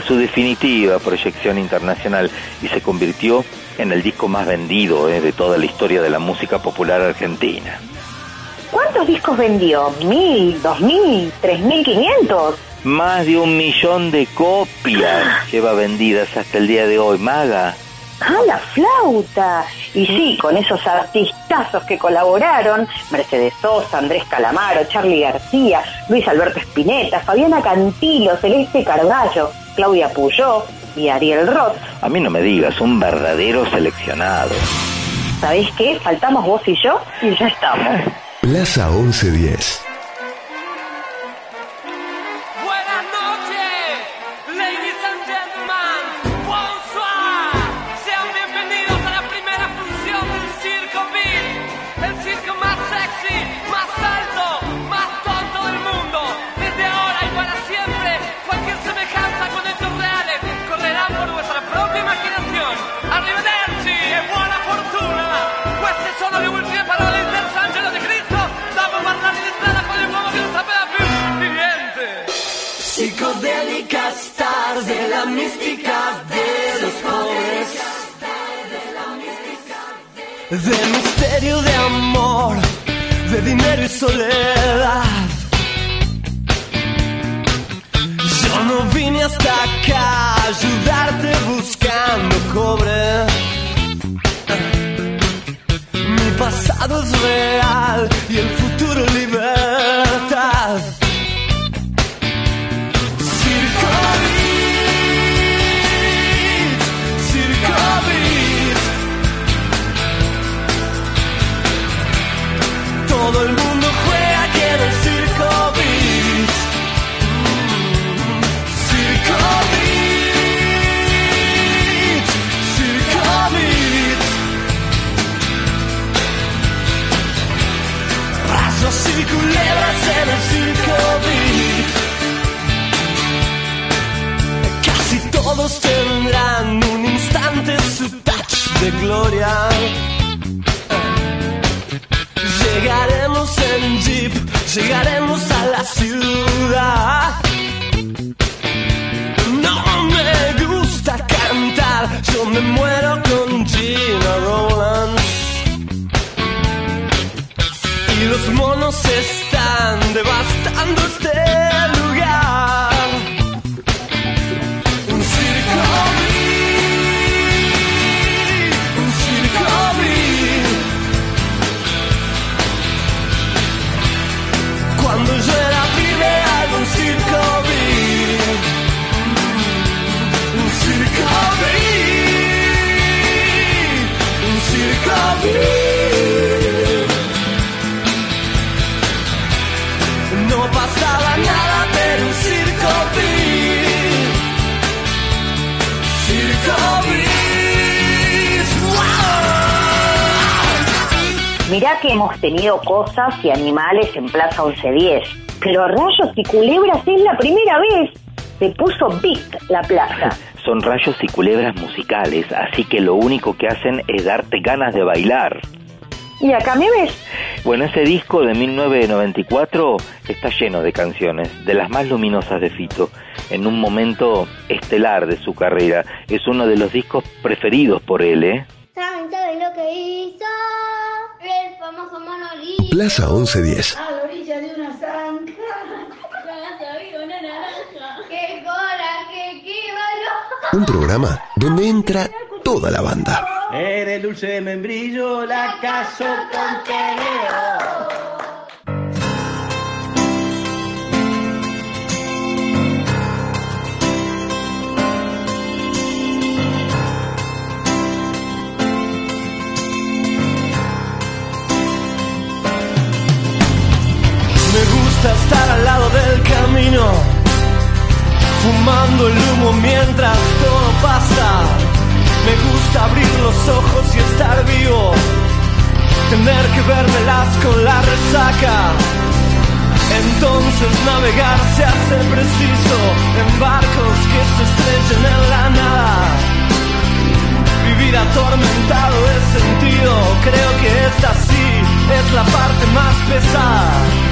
Su definitiva proyección internacional y se convirtió en el disco más vendido eh, de toda la historia de la música popular argentina. ¿Cuántos discos vendió? ¿Mil, dos mil, tres mil quinientos? Más de un millón de copias lleva vendidas hasta el día de hoy, Maga. Ah, la flauta. Y sí, con esos artistazos que colaboraron, Mercedes Sosa, Andrés Calamaro, Charlie García, Luis Alberto Spinetta, Fabiana Cantilo, Celeste Carballo, Claudia Puyó y Ariel Roth. A mí no me digas, un verdadero seleccionado. ¿Sabés qué? Faltamos vos y yo y ya estamos. [LAUGHS] Plaza 1110. Y animales en Plaza 1110, pero rayos y culebras es la primera vez. Se puso big la plaza. [LAUGHS] Son rayos y culebras musicales, así que lo único que hacen es darte ganas de bailar. Y acá me ves. Bueno, ese disco de 1994 está lleno de canciones, de las más luminosas de Fito, en un momento estelar de su carrera. Es uno de los discos preferidos por él, ¿eh? Plaza 1110. A la orilla de una zanja. una naranja. ¡Qué coraje, qué valor! Un programa donde entra toda la banda. Eres dulce de membrillo, la caso con gusta estar al lado del camino, fumando el humo mientras todo pasa. Me gusta abrir los ojos y estar vivo, tener que vermelas con la resaca. Entonces navegar se hace preciso en barcos que se estrellen en la nada. Vivir atormentado es sentido, creo que esta sí es la parte más pesada.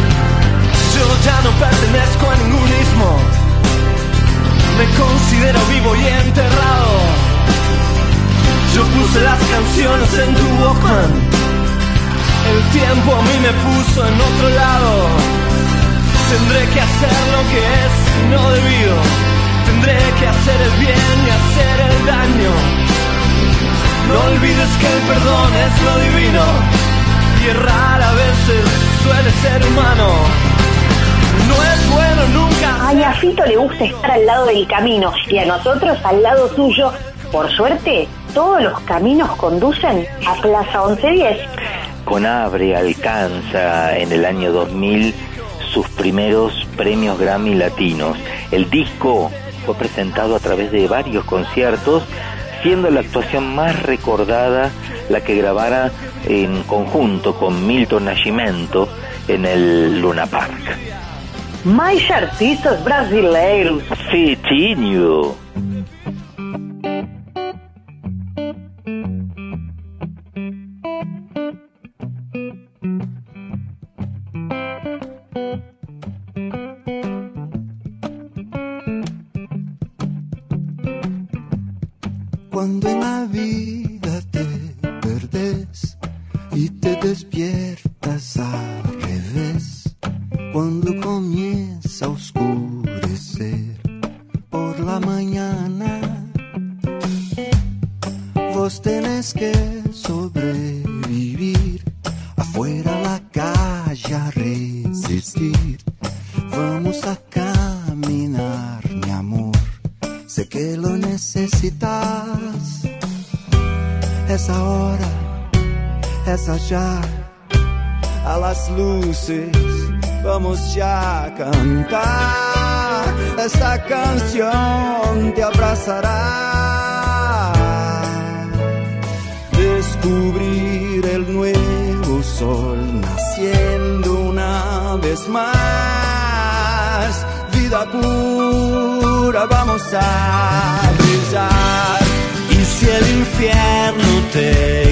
Yo ya no pertenezco a ningún ismo, me considero vivo y enterrado. Yo puse las canciones en tu Walkman, el tiempo a mí me puso en otro lado. Tendré que hacer lo que es no debido, tendré que hacer el bien y hacer el daño. No olvides que el perdón es lo divino y errar a veces suele ser humano. No es bueno nunca. Ay, a Fito le gusta estar al lado del camino y a nosotros al lado suyo. Por suerte, todos los caminos conducen a Plaza 1110. Conabre alcanza en el año 2000 sus primeros premios Grammy latinos. El disco fue presentado a través de varios conciertos, siendo la actuación más recordada la que grabara en conjunto con Milton Nascimento en el Luna Park. Mais artistas brasileiros. Fitinho. Infierno te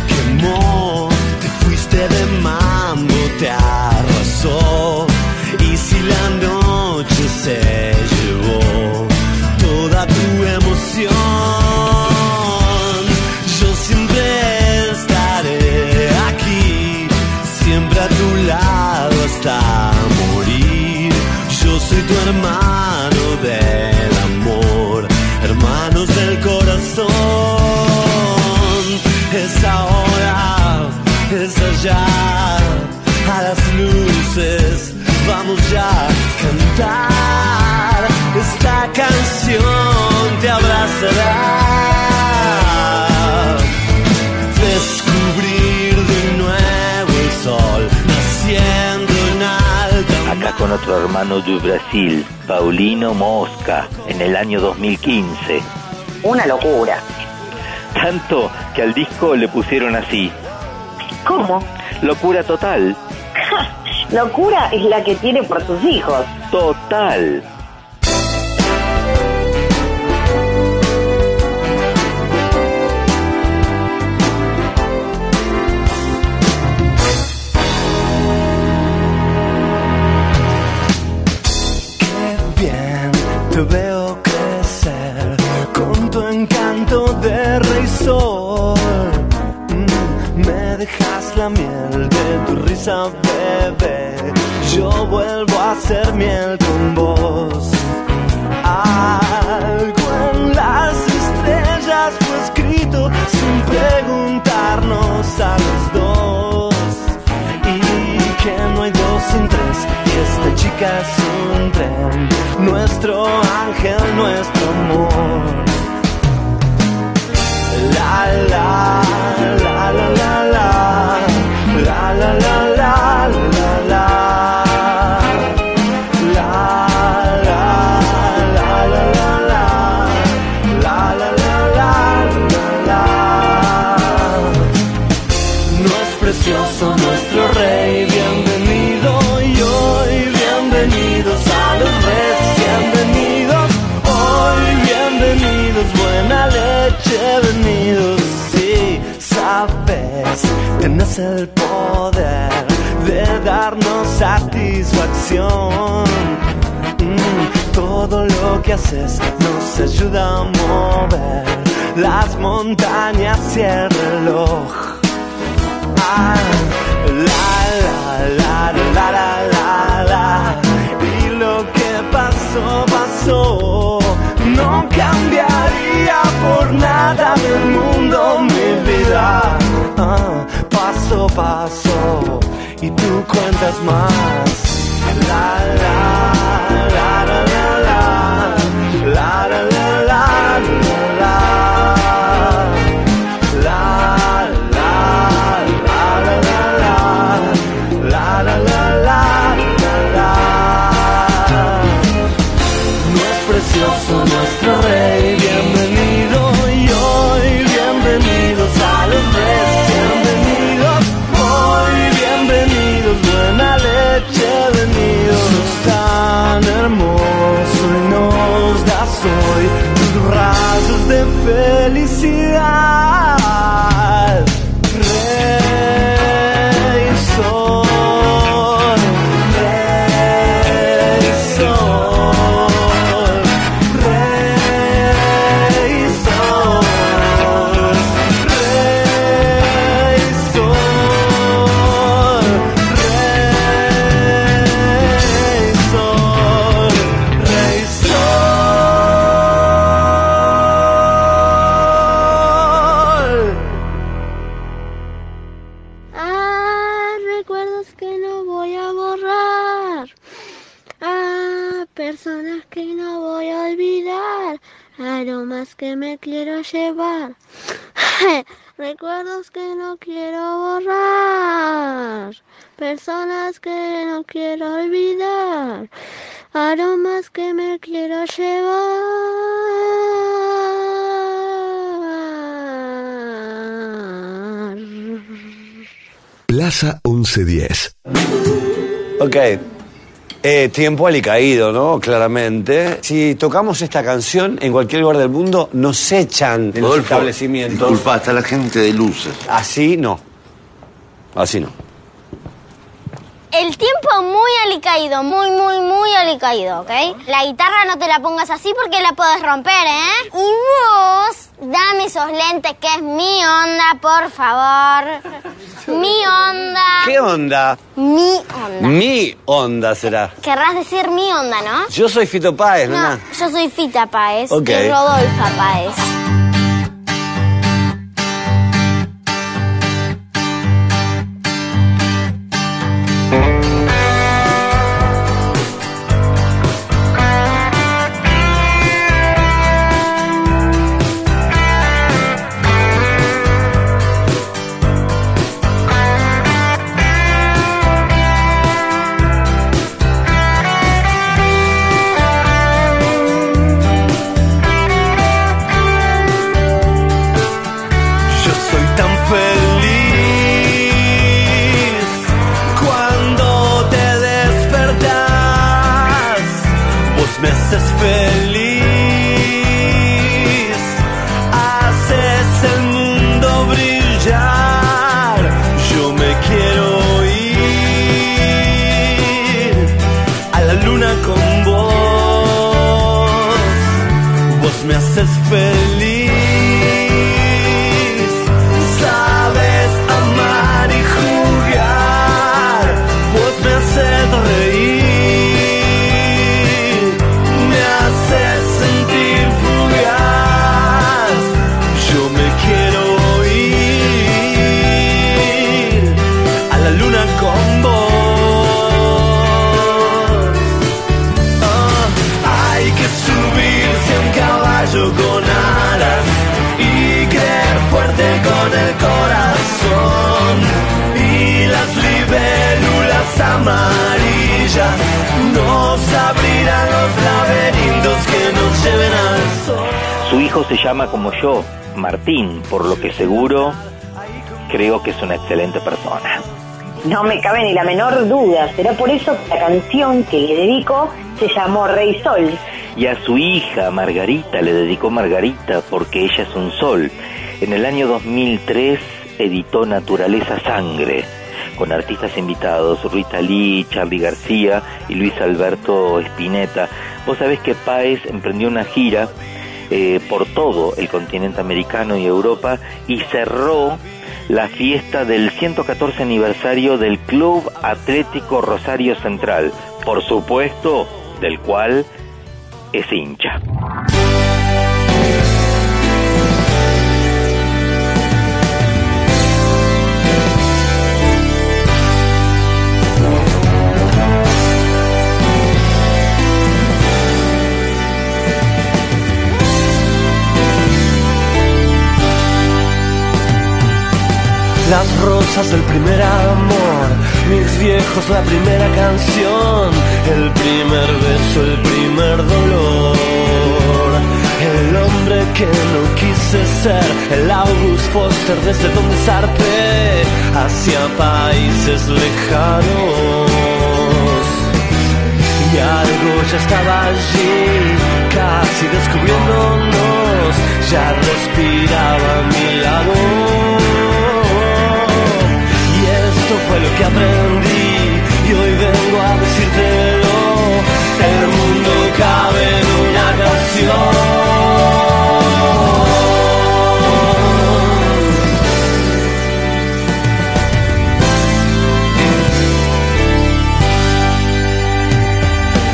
allá, a las luces, vamos ya a cantar. Esta canción te abrazará. Descubrir de nuevo el sol naciendo en alta Acá con otro hermano de Brasil, Paulino Mosca, en el año 2015. Una locura. Tanto que al disco le pusieron así. ¿Cómo? Locura total. [LAUGHS] Locura es la que tiene por sus hijos. Total. bien te veo crecer con tu encanto de rey sol. Mm, me dejas la miel de tu risa, bebé. Yo vuelvo a ser miel con vos. Algo en las estrellas fue escrito sin preguntarnos a los dos. Y que no hay dos sin tres música es un tren, nuestro ángel, nuestro amor. La la la la la la la la la sabes, tienes el poder de darnos satisfacción. Mm, todo lo que haces nos ayuda a mover las montañas y el reloj. Ah, la, la, la, la, la, la, la. Y lo pasó, pasó. No cambiaría por nada del mundo mi vida. Ah, paso, paso. Y tú cuentas más. La, la, la. Personas que no voy a olvidar. Aromas que me quiero llevar. [LAUGHS] recuerdos que no quiero borrar. Personas que no quiero olvidar. Aromas que me quiero llevar. Plaza 1110. Ok. Eh, tiempo alicaído, ¿no? Claramente. Si tocamos esta canción en cualquier lugar del mundo, nos echan de los Rodolfo, establecimientos. Disculpa, está la gente de luces. Así no. Así no. El tiempo muy alicaído, muy, muy, muy alicaído, ¿ok? La guitarra no te la pongas así porque la puedes romper, ¿eh? Y vos, dame esos lentes que es mi onda, por favor. Mi onda. ¿Qué onda? Mi onda. Mi onda será. Querrás decir mi onda, ¿no? Yo soy Fito Páez, No, yo soy Fita Páez Ok. y Rodolfa Páez. Como yo, Martín, por lo que seguro creo que es una excelente persona. No me cabe ni la menor duda. Será por eso que la canción que le dedico se llamó Rey Sol. Y a su hija Margarita le dedicó Margarita porque ella es un sol. En el año 2003 editó Naturaleza Sangre con artistas invitados, Rita Lee, Charlie García y Luis Alberto Spinetta. Vos sabés que Páez emprendió una gira eh, por todo el continente americano y Europa y cerró la fiesta del 114 aniversario del Club Atlético Rosario Central, por supuesto, del cual es hincha. Las rosas del primer amor, mis viejos la primera canción, el primer beso, el primer dolor. El hombre que no quise ser, el August Foster desde donde zarpé hacia países lejanos. Y algo ya estaba allí, casi descubriéndonos, ya respiraba mi lado. Esto fue lo que aprendí y hoy vengo a decírtelo. El mundo cabe en una canción.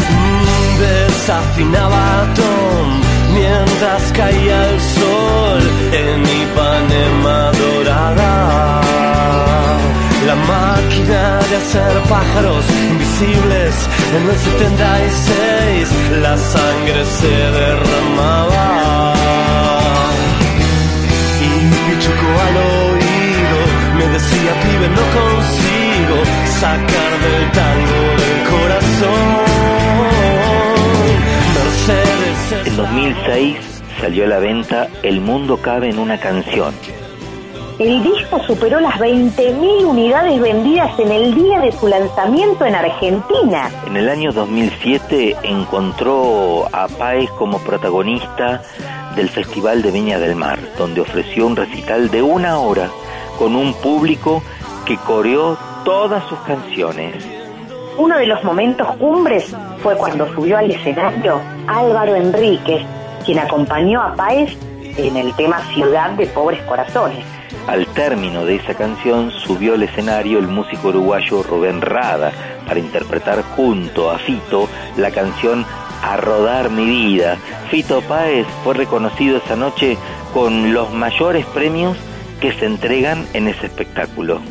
Mm, Desafinaba Tom mientras caía el sol en Ipanema dorada. La máquina de hacer pájaros invisibles en el 76, la sangre se derramaba. Y Pichuco al oído me decía, pibe, no consigo sacar del tango del corazón. Mercedes En 2006 salió a la venta El mundo cabe en una canción. El disco superó las 20.000 unidades vendidas en el día de su lanzamiento en Argentina. En el año 2007 encontró a Páez como protagonista del Festival de Viña del Mar, donde ofreció un recital de una hora con un público que coreó todas sus canciones. Uno de los momentos cumbres fue cuando subió al escenario Álvaro Enríquez, quien acompañó a Páez en el tema Ciudad de Pobres Corazones. Al término de esa canción subió al escenario el músico uruguayo Rubén Rada para interpretar junto a Fito la canción A Rodar Mi Vida. Fito Páez fue reconocido esa noche con los mayores premios que se entregan en ese espectáculo.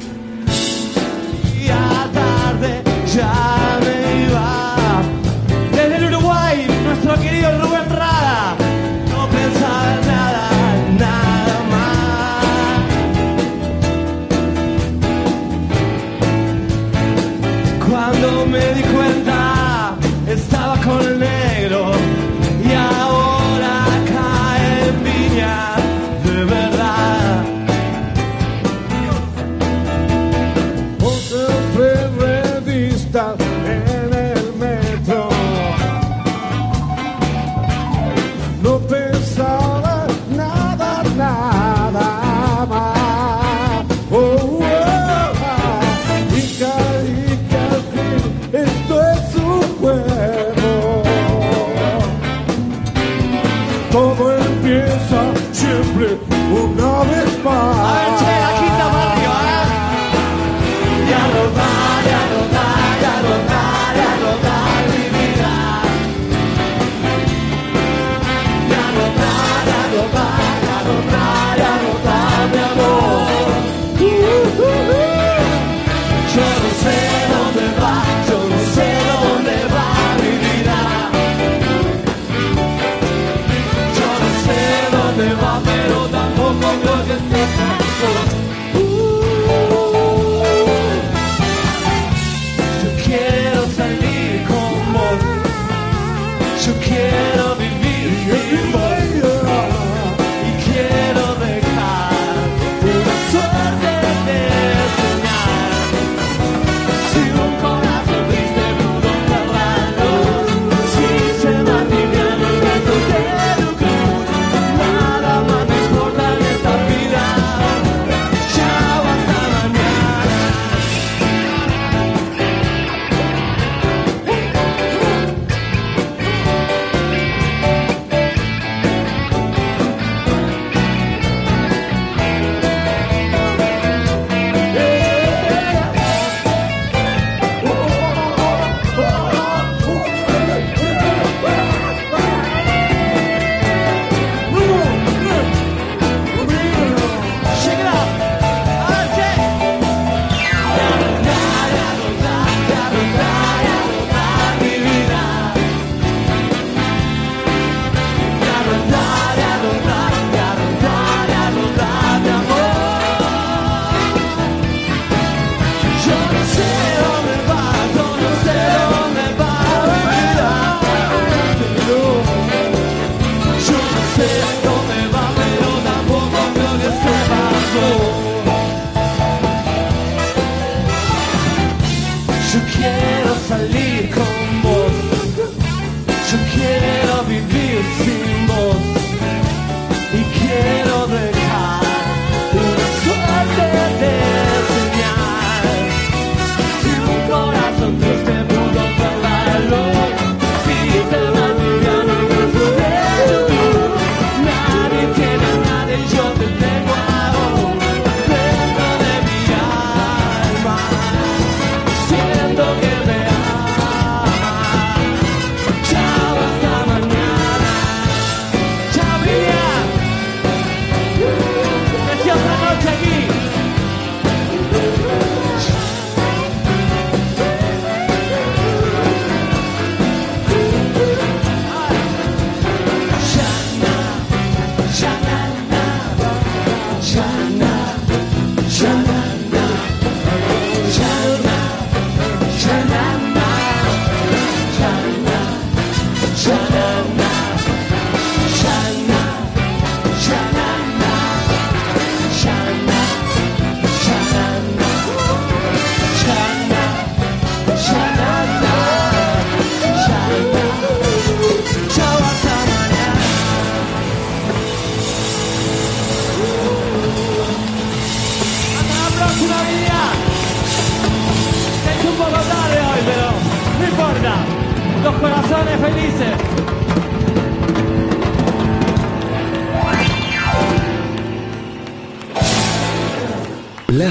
quiero.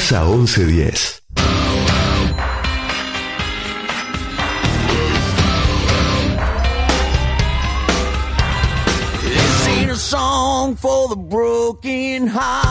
Plaza 1110. This ain't a song for the broken hearted.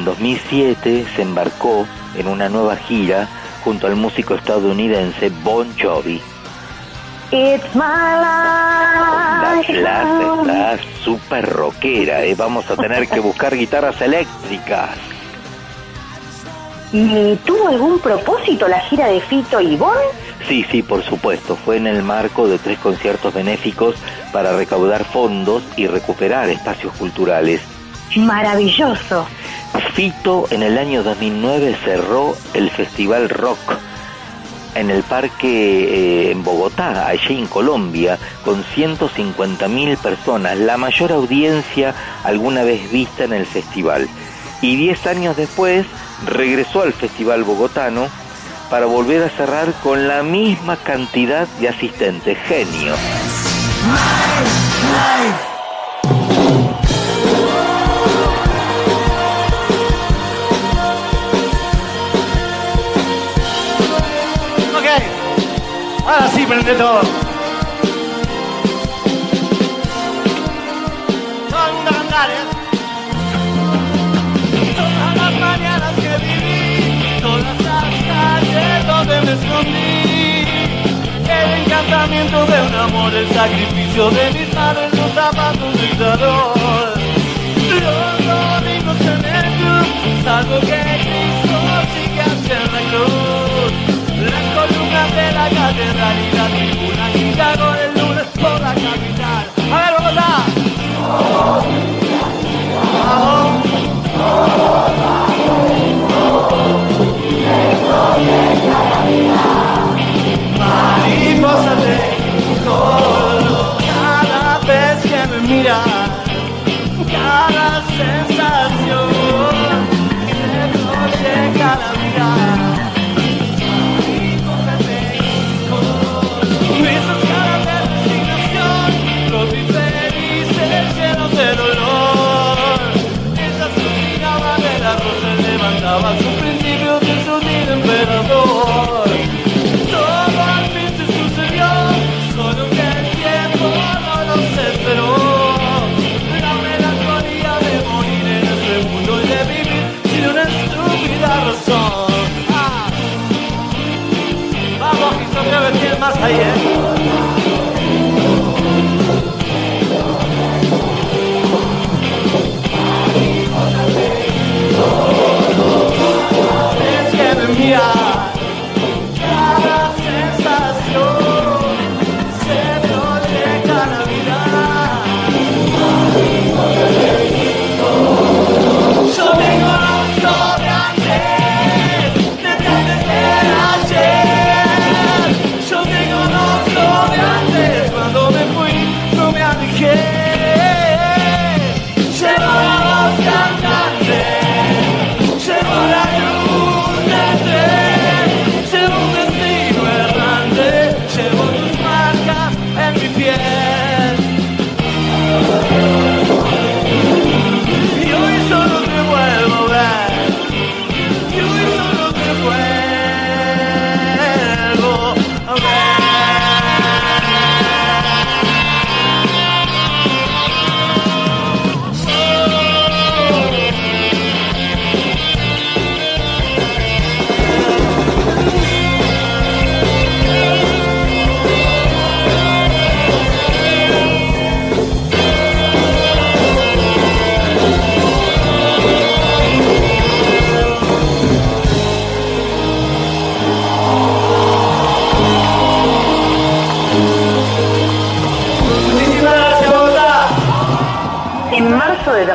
En el 2007 se embarcó en una nueva gira junto al músico estadounidense Bon Jovi. It's my La life. plaza está súper rockera, ¿eh? vamos a tener que buscar guitarras eléctricas. ¿Y tuvo algún propósito la gira de Fito y Bon? Sí, sí, por supuesto. Fue en el marco de tres conciertos benéficos para recaudar fondos y recuperar espacios culturales. Maravilloso. Fito en el año 2009 cerró el Festival Rock en el parque eh, en Bogotá, allí en Colombia, con 150.000 personas, la mayor audiencia alguna vez vista en el festival. Y 10 años después regresó al Festival Bogotano para volver a cerrar con la misma cantidad de asistentes. Genio. Ahora sí prende todo. Todo el mundo a cantar, ¿eh? Todas las mañanas que viví, todas las calles donde me escondí. El encantamiento de un amor, el sacrificio de mis manos, los zapatos del dolor. Los domingos en el club, salvo que Cristo sigue hacia la cruz. De la catedral y la tribuna Chicago el lunes por la capital. A ver, Bogotá. Mariposa de color, cada vez que me miras, cada sensación más ahí,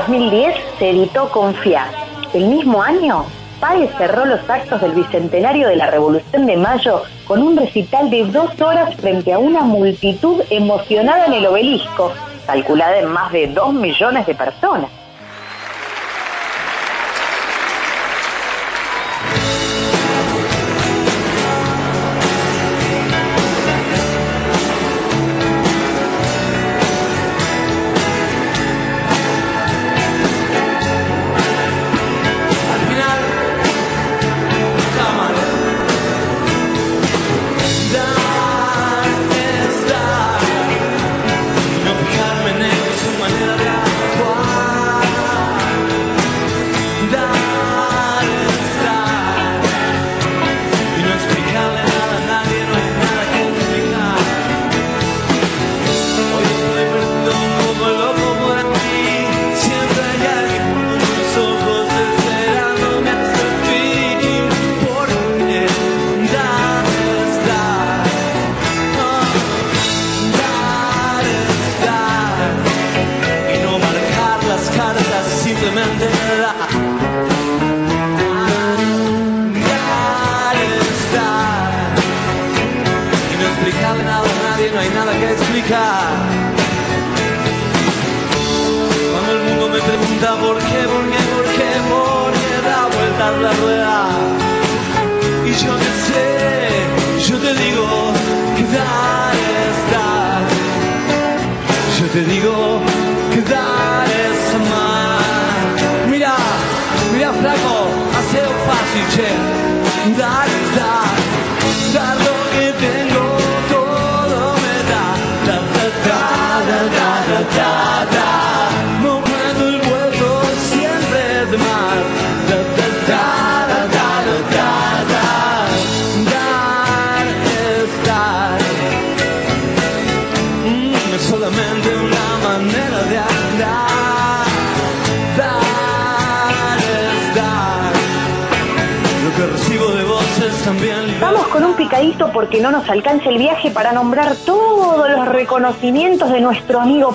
2010 se editó Confiar. El mismo año, Páez cerró los actos del bicentenario de la Revolución de Mayo con un recital de dos horas frente a una multitud emocionada en el obelisco, calculada en más de dos millones de personas.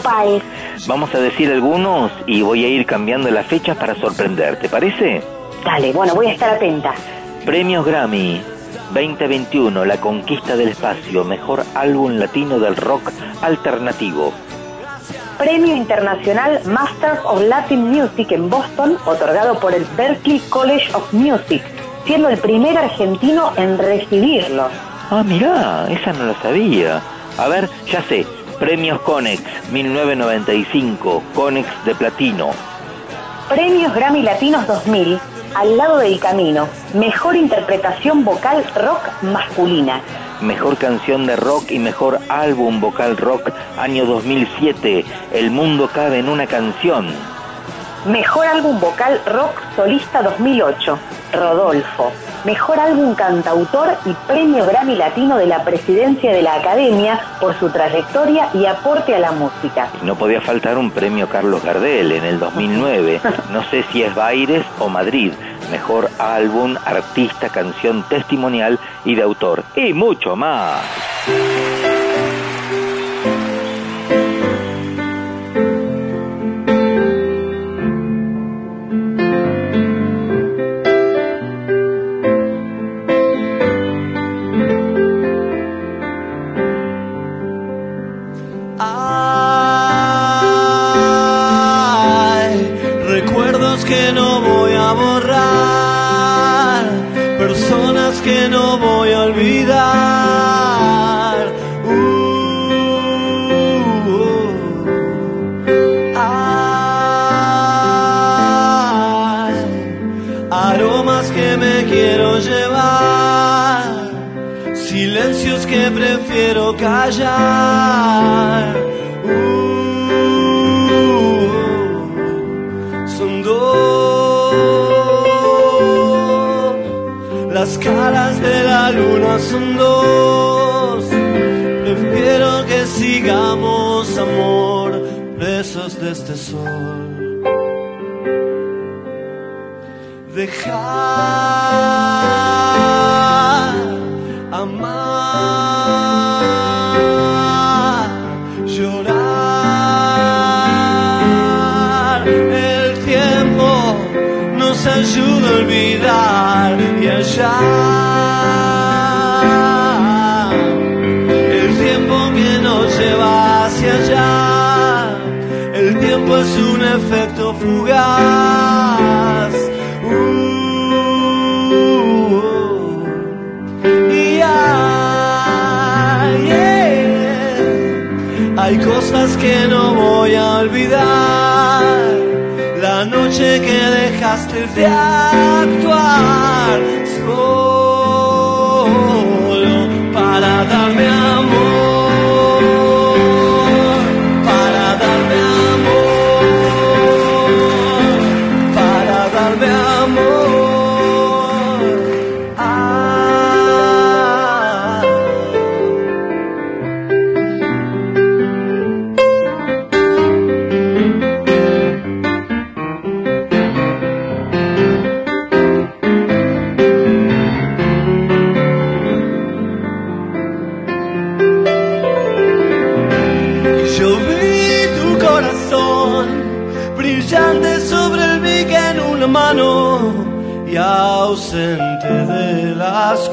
Páez. Vamos a decir algunos y voy a ir cambiando las fechas para sorprender, ¿te parece? Dale, bueno, voy a estar atenta. Premios Grammy 2021, La Conquista del Espacio, Mejor Álbum Latino del Rock Alternativo. Premio Internacional Masters of Latin Music en Boston, otorgado por el Berklee College of Music, siendo el primer argentino en recibirlo. Ah, mirá, esa no la sabía. A ver, ya sé. Premios Conex 1995, Conex de Platino. Premios Grammy Latinos 2000, Al lado del camino, mejor interpretación vocal rock masculina. Mejor canción de rock y mejor álbum vocal rock año 2007, El mundo cabe en una canción. Mejor álbum vocal rock solista 2008, Rodolfo. Mejor álbum cantautor y premio Grammy Latino de la Presidencia de la Academia por su trayectoria y aporte a la música. No podía faltar un premio Carlos Gardel en el 2009. [LAUGHS] No sé si es Baires o Madrid. Mejor álbum, artista, canción testimonial y de autor. Y mucho más. Callar. Uh, son dos, las caras de la luna son dos. Prefiero que sigamos, amor, presos de este sol. Dejar y allá. El tiempo que nos lleva hacia allá, el tiempo es un efecto fugaz. Uh, yeah. Hay cosas que no voy a olvidar. La noche que dejaste de actuar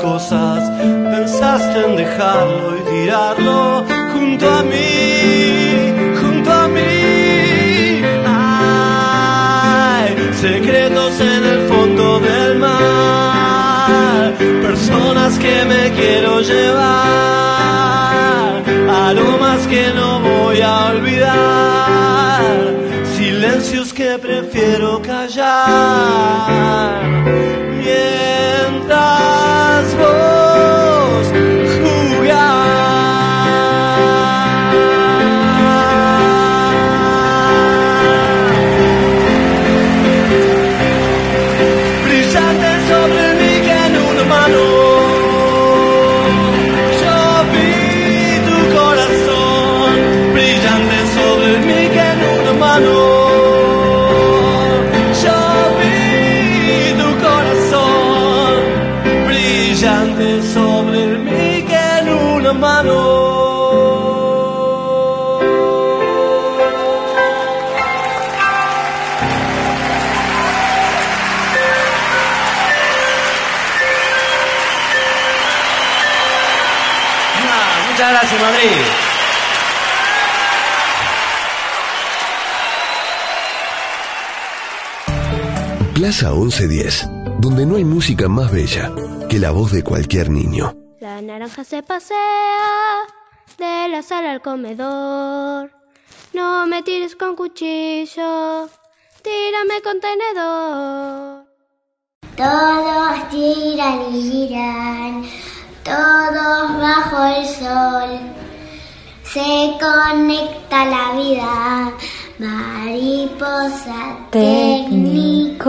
cosas pensaste en dejarlo y tirarlo junto a mí, junto a mí. Hay secretos en el fondo del mar, personas que me quiero llevar, aromas que no voy a olvidar, silencios que prefiero callar. Mientras Gracias, Madrid. Plaza 1110, donde no hay música más bella que la voz de cualquier niño. La naranja se pasea de la sala al comedor. No me tires con cuchillo, tírame con tenedor. Todos giran y giran, todos bajo el sol. Se conecta la vida, mariposa tecnicolor.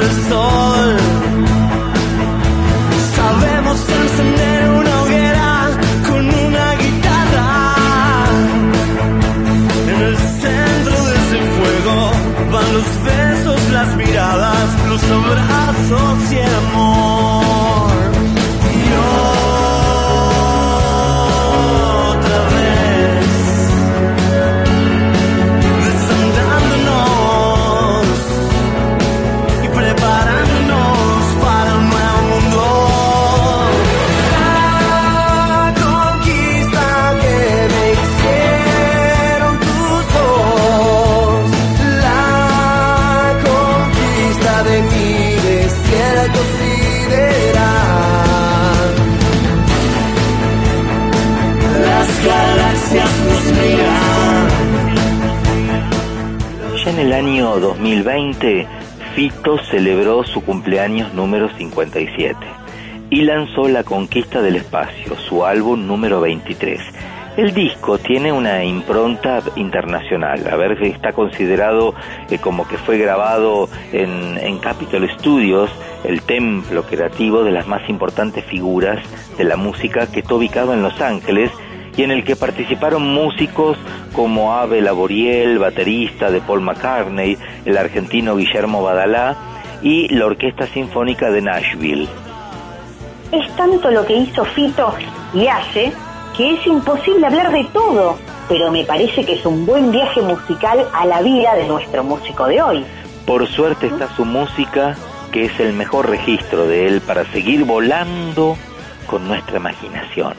del sol. Sabemos encender 2020, Fito celebró su cumpleaños número 57 y lanzó La Conquista del Espacio, su álbum número 23. El disco tiene una impronta internacional, a ver, está considerado eh, como que fue grabado en, en Capitol Studios, el templo creativo de las más importantes figuras de la música que está ubicado en Los Ángeles y en el que participaron músicos como Abel Laboriel, baterista de Paul McCartney, el argentino Guillermo Badalá y la Orquesta Sinfónica de Nashville. Es tanto lo que hizo Fito y hace que es imposible hablar de todo, pero me parece que es un buen viaje musical a la vida de nuestro músico de hoy. Por suerte está su música, que es el mejor registro de él para seguir volando con nuestra imaginación.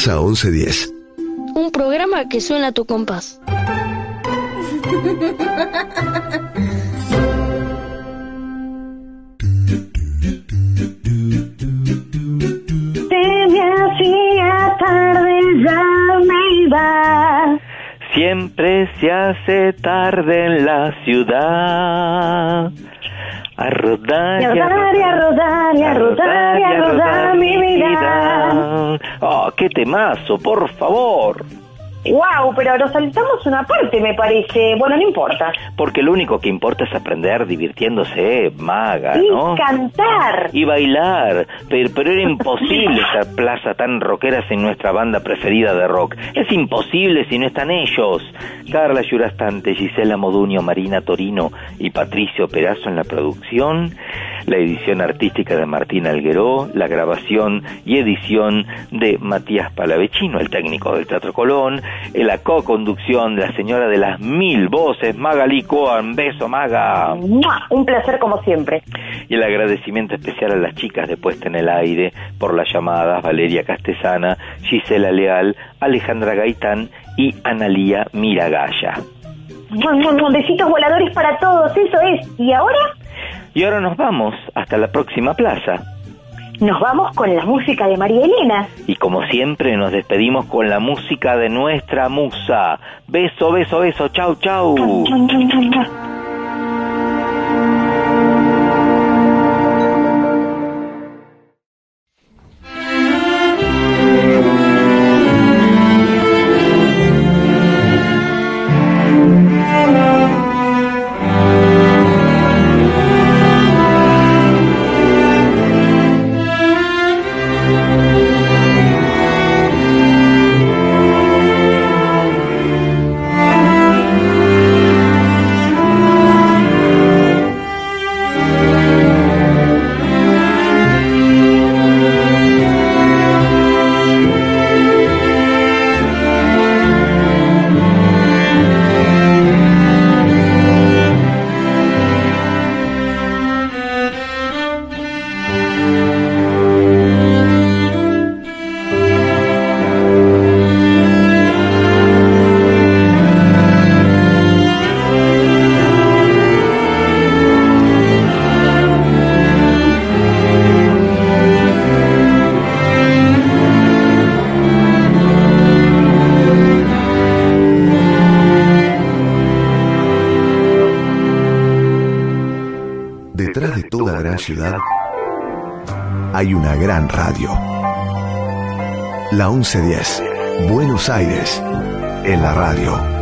10 a 11.10. Un programa que suena a tu compás. Te me hacía tarde, ya me iba. Siempre se hace tarde en la ciudad. A rodar Y a rodar, y a rodar, y a rodar, y a rodar mi vida. Oh, qué temazo, por favor. Wow, pero nos saltamos una parte, me parece. Bueno, no importa. Porque lo único que importa es aprender divirtiéndose, maga, Y ¿no? cantar. Y bailar, pero, pero era imposible esa plaza tan rockera sin nuestra banda preferida de rock. Es imposible si no están ellos. Carla Yurastante, Gisela Moduño, Marina Torino y Patricio Perazo en la producción, la edición artística de Martín Algueró, la grabación y edición de Matías Palavecino, el técnico del Teatro Colón, en la co-conducción de la señora de las mil voces, Magali Coan. Beso, Maga. ¡Mua! Un placer como siempre. Y el agradecimiento especial a las chicas de Puesta en el Aire por las llamadas Valeria Castesana, Gisela Leal, Alejandra Gaitán y Analía Miragaya. Besitos voladores para todos, eso es. ¿Y ahora? Y ahora nos vamos hasta la próxima plaza. Nos vamos con la música de María Elena. Y como siempre nos despedimos con la música de nuestra musa. Beso, beso, beso. Chau, chau. Hay una gran radio. La 1110, Buenos Aires, en la radio.